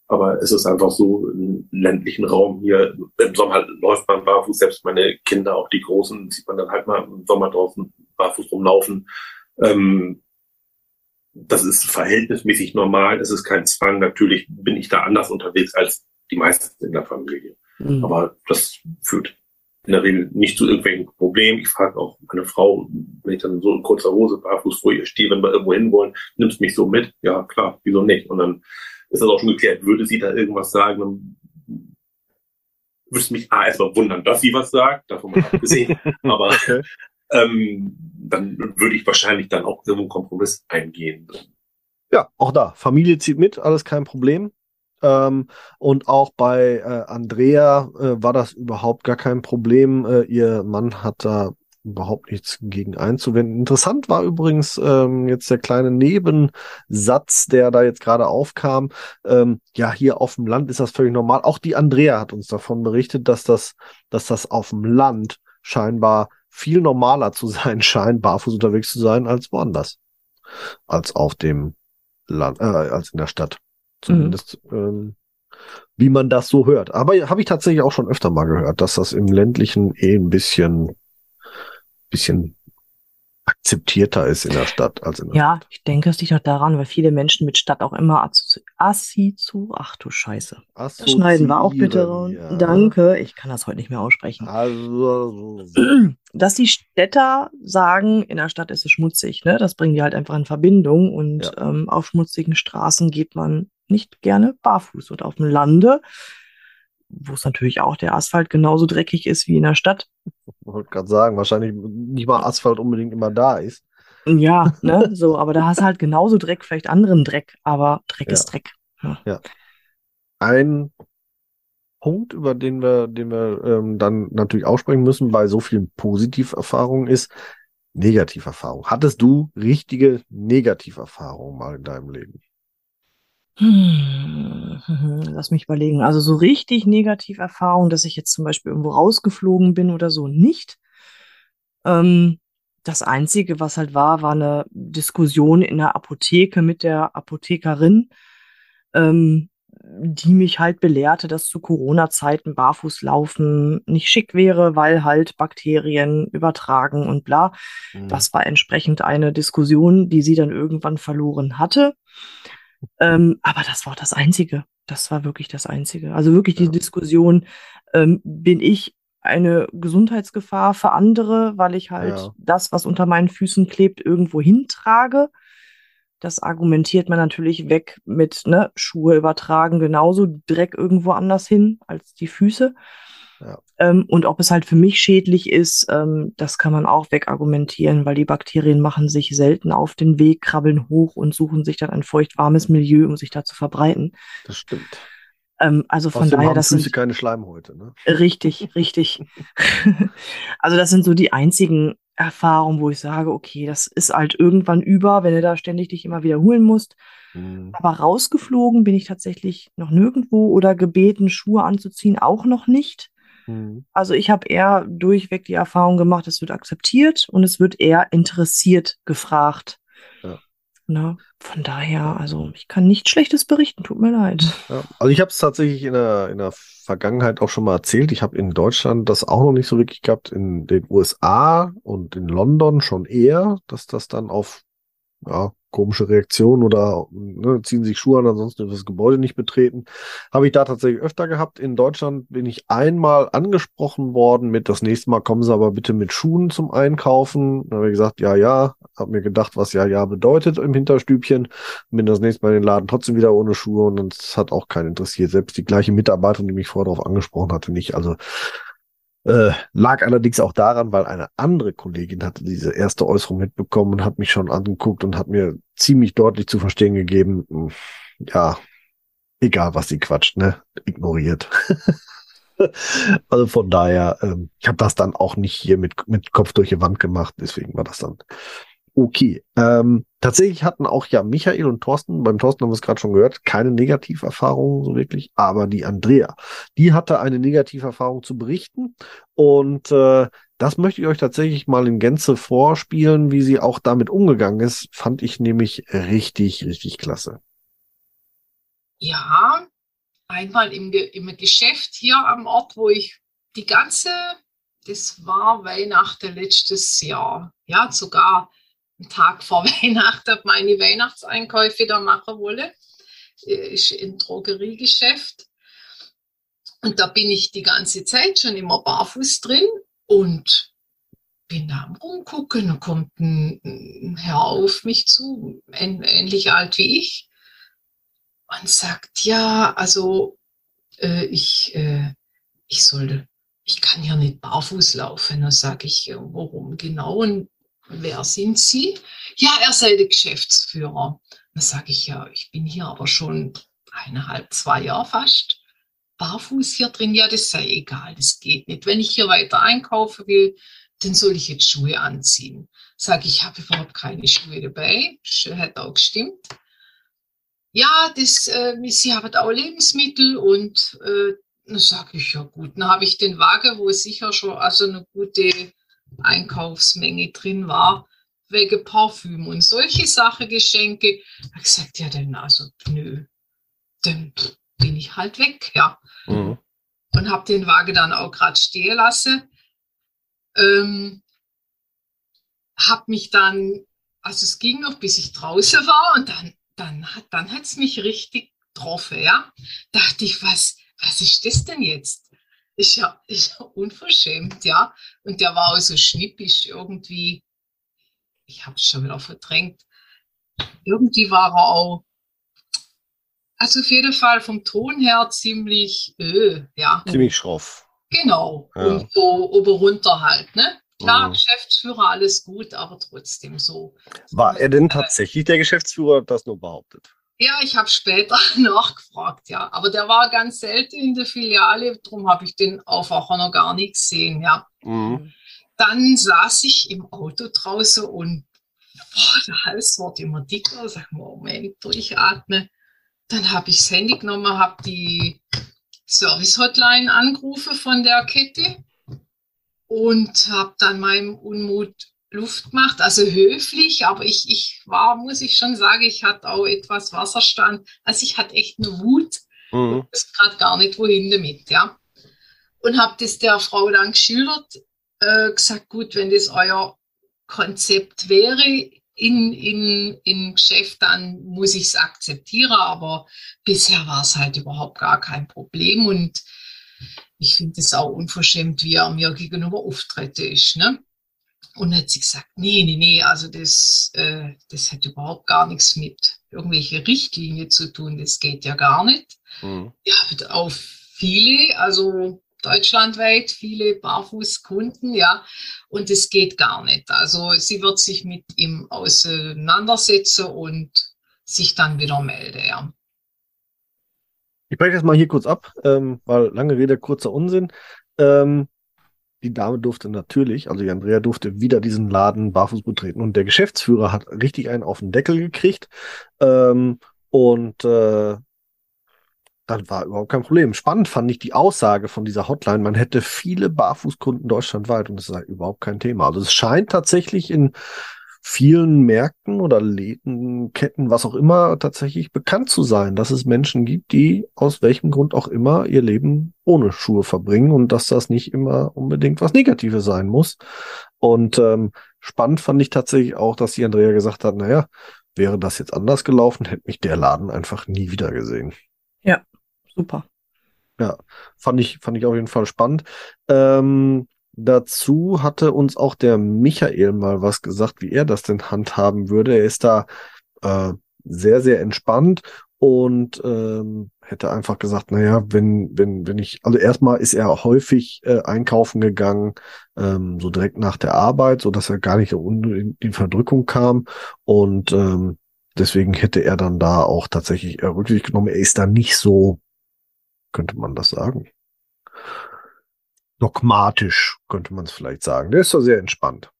[SPEAKER 4] Aber es ist einfach so im ländlichen Raum hier. Im Sommer läuft man barfuß, selbst meine Kinder, auch die Großen, sieht man dann halt mal im Sommer draußen barfuß rumlaufen. Ähm, das ist verhältnismäßig normal. Es ist kein Zwang. Natürlich bin ich da anders unterwegs als die meisten in der Familie.
[SPEAKER 2] Mhm.
[SPEAKER 4] Aber das führt in der Regel nicht zu irgendwelchen Problemen. Ich frage auch meine Frau, wenn ich dann so in kurzer Hose barfuß vor ihr stehe, wenn wir irgendwo hinwollen, nimmst mich so mit? Ja, klar, wieso nicht? Und dann ist das auch schon geklärt. Würde sie da irgendwas sagen, dann würde es mich A, erstmal wundern, dass sie was sagt, davon mal abgesehen. Aber
[SPEAKER 1] Okay.
[SPEAKER 4] ähm, dann würde ich wahrscheinlich dann auch irgendwo einen Kompromiss eingehen.
[SPEAKER 1] Ja, auch da. Familie zieht mit, alles kein Problem. Ähm, und auch bei äh, Andrea äh, war das überhaupt gar kein Problem. Äh, ihr Mann hat da überhaupt nichts gegen einzuwenden. Interessant war übrigens ähm, jetzt der kleine Nebensatz, der da jetzt gerade aufkam. Ähm, ja, hier auf dem Land ist das völlig normal. Auch die Andrea hat uns davon berichtet, dass das, dass das auf dem Land scheinbar viel normaler zu sein scheint, barfuß unterwegs zu sein, als woanders. Als auf dem Land, äh, als in der Stadt. Zumindest, mhm. ähm, wie man das so hört. Aber habe ich tatsächlich auch schon öfter mal gehört, dass das im ländlichen eh ein bisschen bisschen akzeptierter ist in der Stadt als in der
[SPEAKER 2] Ja, Stadt. ich denke, es liegt auch daran, weil viele Menschen mit Stadt auch immer assi zu, ach du Scheiße. Das schneiden wir auch bitte. Ja. Danke, ich kann das heute nicht mehr aussprechen. Also, dass die Städter sagen, in der Stadt ist es schmutzig, ne? Das bringen die halt einfach in Verbindung und ja. ähm, auf schmutzigen Straßen geht man nicht gerne barfuß und auf dem Lande wo es natürlich auch der Asphalt genauso dreckig ist wie in der Stadt.
[SPEAKER 1] Ich wollte gerade sagen, wahrscheinlich nicht mal Asphalt unbedingt immer da ist.
[SPEAKER 2] Ja, ne, so, aber da hast du halt genauso Dreck, vielleicht anderen Dreck, aber Dreck ja. ist Dreck.
[SPEAKER 1] Ja. ja. Ein Punkt, über den wir, den wir ähm, dann natürlich aussprechen müssen bei so vielen Positiverfahrungen ist Negativerfahrung. Hattest du richtige Negativerfahrungen mal in deinem Leben?
[SPEAKER 2] Hm, lass mich überlegen. Also so richtig Negativerfahrung, dass ich jetzt zum Beispiel irgendwo rausgeflogen bin oder so, nicht. Ähm, das Einzige, was halt war, war eine Diskussion in der Apotheke mit der Apothekerin, ähm, die mich halt belehrte, dass zu Corona-Zeiten Barfußlaufen nicht schick wäre, weil halt Bakterien übertragen und bla. Mhm. Das war entsprechend eine Diskussion, die sie dann irgendwann verloren hatte. Ähm, aber das war das Einzige. Das war wirklich das Einzige. Also wirklich die Diskussion, ähm, bin ich eine Gesundheitsgefahr für andere, weil ich halt ja. das, was unter meinen Füßen klebt, irgendwo hintrage. Das argumentiert man natürlich weg mit ne, Schuhe übertragen, genauso Dreck irgendwo anders hin als die Füße. Ähm, und ob es halt für mich schädlich ist, ähm, das kann man auch wegargumentieren, weil die Bakterien machen sich selten auf den Weg, krabbeln hoch und suchen sich dann ein feuchtwarmes Milieu, um sich da zu verbreiten.
[SPEAKER 1] Das stimmt.
[SPEAKER 2] Ähm, also von Außerdem daher, das
[SPEAKER 1] Füße sind keine Schleimhäute, ne?
[SPEAKER 2] Richtig, richtig. also das sind so die einzigen Erfahrungen, wo ich sage, okay, das ist halt irgendwann über, wenn du da ständig dich immer wiederholen musst. Mhm. Aber rausgeflogen bin ich tatsächlich noch nirgendwo oder gebeten, Schuhe anzuziehen, auch noch nicht. Mhm. Also ich habe eher durchweg die Erfahrung gemacht, es wird akzeptiert und es wird eher interessiert gefragt. Ja. Na, von daher, also ich kann nichts Schlechtes berichten, tut mir leid.
[SPEAKER 1] Ja, also ich habe es tatsächlich in der, in der Vergangenheit auch schon mal erzählt. Ich habe in Deutschland das auch noch nicht so wirklich gehabt, in den USA und in London schon eher, dass das dann auf ja, komische Reaktion oder ne, ziehen sich Schuhe an, ansonsten wird das Gebäude nicht betreten. Habe ich da tatsächlich öfter gehabt. In Deutschland bin ich einmal angesprochen worden mit, das nächste Mal kommen Sie aber bitte mit Schuhen zum Einkaufen. Da habe ich gesagt, ja, ja, habe mir gedacht, was ja, ja bedeutet im Hinterstübchen. Bin das nächste Mal in den Laden trotzdem wieder ohne Schuhe und das hat auch keinen interessiert. Selbst die gleiche Mitarbeiterin, die mich vorher darauf angesprochen hatte, nicht. Also äh, lag allerdings auch daran, weil eine andere Kollegin hatte diese erste Äußerung mitbekommen und hat mich schon angeguckt und hat mir ziemlich deutlich zu verstehen gegeben, hm, ja, egal was sie quatscht, ne, ignoriert. also von daher, ähm, ich habe das dann auch nicht hier mit, mit Kopf durch die Wand gemacht, deswegen war das dann okay. Ähm, tatsächlich hatten auch ja Michael und Thorsten, beim Thorsten haben wir es gerade schon gehört, keine Negativerfahrungen so wirklich, aber die Andrea, die hatte eine Negativerfahrung zu berichten und äh, das möchte ich euch tatsächlich mal in Gänze vorspielen, wie sie auch damit umgegangen ist, fand ich nämlich richtig, richtig klasse.
[SPEAKER 3] Ja, einmal im, im Geschäft hier am Ort, wo ich die ganze, das war Weihnachten letztes Jahr, ja, sogar einen Tag vor Weihnachten meine Weihnachtseinkäufe da machen wolle. Ist im Drogeriegeschäft. Und da bin ich die ganze Zeit schon immer barfuß drin und bin da am Rumgucken und kommt ein Herr auf mich zu, ähnlich alt wie ich, und sagt, ja, also äh, ich, äh, ich soll, ich kann hier nicht barfuß laufen. Da sage ich, warum genau? Und wer sind Sie? Ja, er sei der Geschäftsführer. Dann sage ich, ja, ich bin hier aber schon eineinhalb, zwei Jahre fast barfuß hier drin. Ja, das sei egal, das geht nicht. Wenn ich hier weiter einkaufen will, dann soll ich jetzt Schuhe anziehen. Sage ich, habe überhaupt keine Schuhe dabei. Hat auch gestimmt. Ja, das, äh, sie haben auch Lebensmittel und äh, dann sage ich, ja gut, dann habe ich den Wagen, wo sicher schon also eine gute Einkaufsmenge drin war, wegen Parfüm und solche Sachen, Geschenke. Ich gesagt, ja, dann also, nö, dann bin ich halt weg, ja. Mhm. Und habe den Wagen dann auch gerade stehen lassen. Ähm, habe mich dann, also es ging noch, bis ich draußen war und dann, dann, dann hat es mich richtig getroffen, ja. Dachte ich, was, was ist das denn jetzt? Ist ja, ist ja unverschämt, ja. Und der war auch so schnippisch irgendwie. Ich habe es schon wieder verdrängt. Irgendwie war er auch, also auf jeden Fall vom Ton her ziemlich, öh, ja.
[SPEAKER 1] Ziemlich schroff.
[SPEAKER 3] Genau. Ja. Und so oben runter halt, ne? Klar, mhm. Geschäftsführer, alles gut, aber trotzdem so.
[SPEAKER 1] War er denn tatsächlich der Geschäftsführer, das nur behauptet?
[SPEAKER 3] Ja, ich habe später nachgefragt, ja. Aber der war ganz selten in der Filiale, darum habe ich den auch noch gar nicht gesehen, ja. Mhm. Dann saß ich im Auto draußen und boah, der Hals wurde immer dicker. Sag Moment, durchatme. Dann habe ich das Handy genommen, habe die Service-Hotline angerufen von der Kette und habe dann meinem Unmut Luft gemacht, also höflich, aber ich, ich war, muss ich schon sagen, ich hatte auch etwas Wasserstand. Also ich hatte echt eine Wut. Mhm. Ich weiß gerade gar nicht, wohin damit, ja. Und habe das der Frau dann geschildert, äh, gesagt, gut, wenn das euer Konzept wäre in, in, im Geschäft, dann muss ich es akzeptieren, aber bisher war es halt überhaupt gar kein Problem und ich finde es auch unverschämt, wie er mir gegenüber auftrete ist, ne? Und hat sie gesagt, nee, nee, nee, also das, äh, das hat überhaupt gar nichts mit irgendwelche Richtlinien zu tun, das geht ja gar nicht. Mhm. Ja, auch viele, also deutschlandweit viele Barfußkunden, ja, und es geht gar nicht. Also sie wird sich mit ihm auseinandersetzen und sich dann wieder melden, ja.
[SPEAKER 1] Ich breche das mal hier kurz ab, ähm, weil lange Rede, kurzer Unsinn. Ähm, die Dame durfte natürlich, also die Andrea durfte wieder diesen Laden barfuß betreten und der Geschäftsführer hat richtig einen auf den Deckel gekriegt ähm, und äh, dann war überhaupt kein Problem. Spannend fand ich die Aussage von dieser Hotline, man hätte viele Barfußkunden deutschlandweit und das sei überhaupt kein Thema. Also es scheint tatsächlich in vielen Märkten oder Läden, Ketten, was auch immer, tatsächlich bekannt zu sein, dass es Menschen gibt, die aus welchem Grund auch immer ihr Leben ohne Schuhe verbringen und dass das nicht immer unbedingt was Negatives sein muss. Und ähm, spannend fand ich tatsächlich auch, dass die Andrea gesagt hat, naja, wäre das jetzt anders gelaufen, hätte mich der Laden einfach nie wieder gesehen.
[SPEAKER 2] Ja, super.
[SPEAKER 1] Ja, fand ich, fand ich auf jeden Fall spannend. Ähm, Dazu hatte uns auch der Michael mal was gesagt, wie er das denn handhaben würde. Er ist da äh, sehr, sehr entspannt und ähm, hätte einfach gesagt, naja, wenn, wenn, wenn ich, also erstmal ist er häufig äh, einkaufen gegangen, ähm, so direkt nach der Arbeit, so dass er gar nicht in, in Verdrückung kam und ähm, deswegen hätte er dann da auch tatsächlich äh, Rücksicht genommen. Er ist da nicht so, könnte man das sagen dogmatisch, könnte man es vielleicht sagen. Der ist doch sehr entspannt.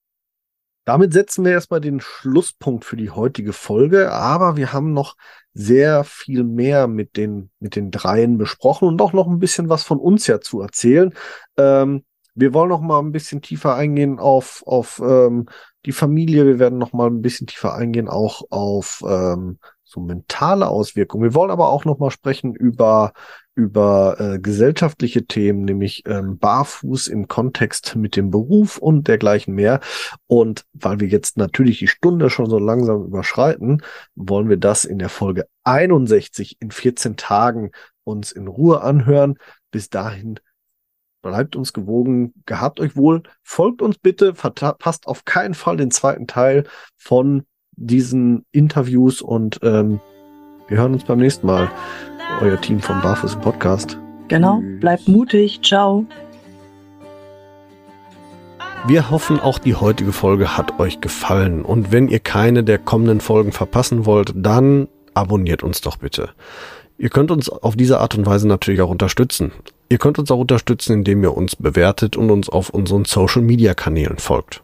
[SPEAKER 1] Damit setzen wir erstmal den Schlusspunkt für die heutige Folge, aber wir haben noch sehr viel mehr mit den, mit den dreien besprochen und auch noch ein bisschen was von uns ja zu erzählen. Ähm, wir wollen noch mal ein bisschen tiefer eingehen auf, auf ähm, die Familie. Wir werden noch mal ein bisschen tiefer eingehen auch auf ähm, so mentale Auswirkungen. Wir wollen aber auch noch mal sprechen über über äh, gesellschaftliche Themen, nämlich ähm, Barfuß im Kontext mit dem Beruf und dergleichen mehr. Und weil wir jetzt natürlich die Stunde schon so langsam überschreiten, wollen wir das in der Folge 61 in 14 Tagen uns in Ruhe anhören. Bis dahin bleibt uns gewogen, gehabt euch wohl, folgt uns bitte, verpasst auf keinen Fall den zweiten Teil von diesen Interviews und ähm, wir hören uns beim nächsten Mal euer Team vom Barfuß Podcast.
[SPEAKER 2] Genau, bleibt mutig, ciao.
[SPEAKER 1] Wir hoffen, auch die heutige Folge hat euch gefallen. Und wenn ihr keine der kommenden Folgen verpassen wollt, dann abonniert uns doch bitte. Ihr könnt uns auf diese Art und Weise natürlich auch unterstützen. Ihr könnt uns auch unterstützen, indem ihr uns bewertet und uns auf unseren Social-Media-Kanälen folgt.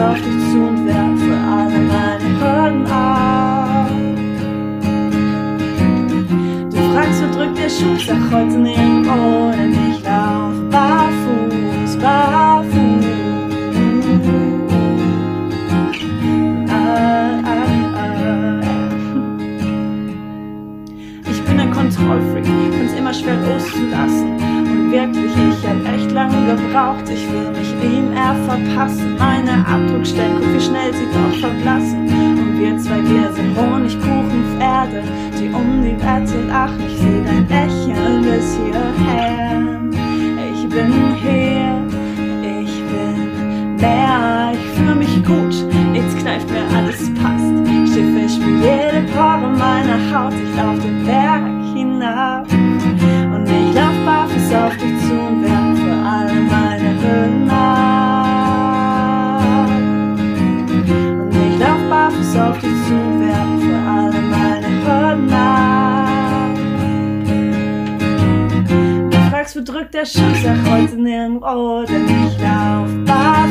[SPEAKER 6] auf dich zu und werfe alle meine Hürden ab. Du fragst, wo drückt der Schuh, sag heute nirgendwo, denn ich lauf barfuß, barfuß. Kontrollfreak, find's immer schwer loszulassen. Wirklich, ich hab echt lange gebraucht, ich will mich ihm eher verpassen. Meine Abdruckstellen, guck wie schnell sie doch verblassen. Und wir zwei, wir sind Honigkuchenpferde, die um die Wette lachen. Ich seh dein Lächeln bis hierher. Ich bin hier, ich bin mehr, ich fühl mich gut, nichts kneift mir, alles passt. Schiffe, ich spür jede Pore meiner Haut, ich lauf den Berg hinab. Barfuß auf dich zu und werfe alle meine Hürden ab. Und ich lauf barfuß auf dich zu und werfe alle meine Hürden ab. Du fragst, wo drückt der Schuh? Sag heute nirgendwo, denn ich lauf barfuß.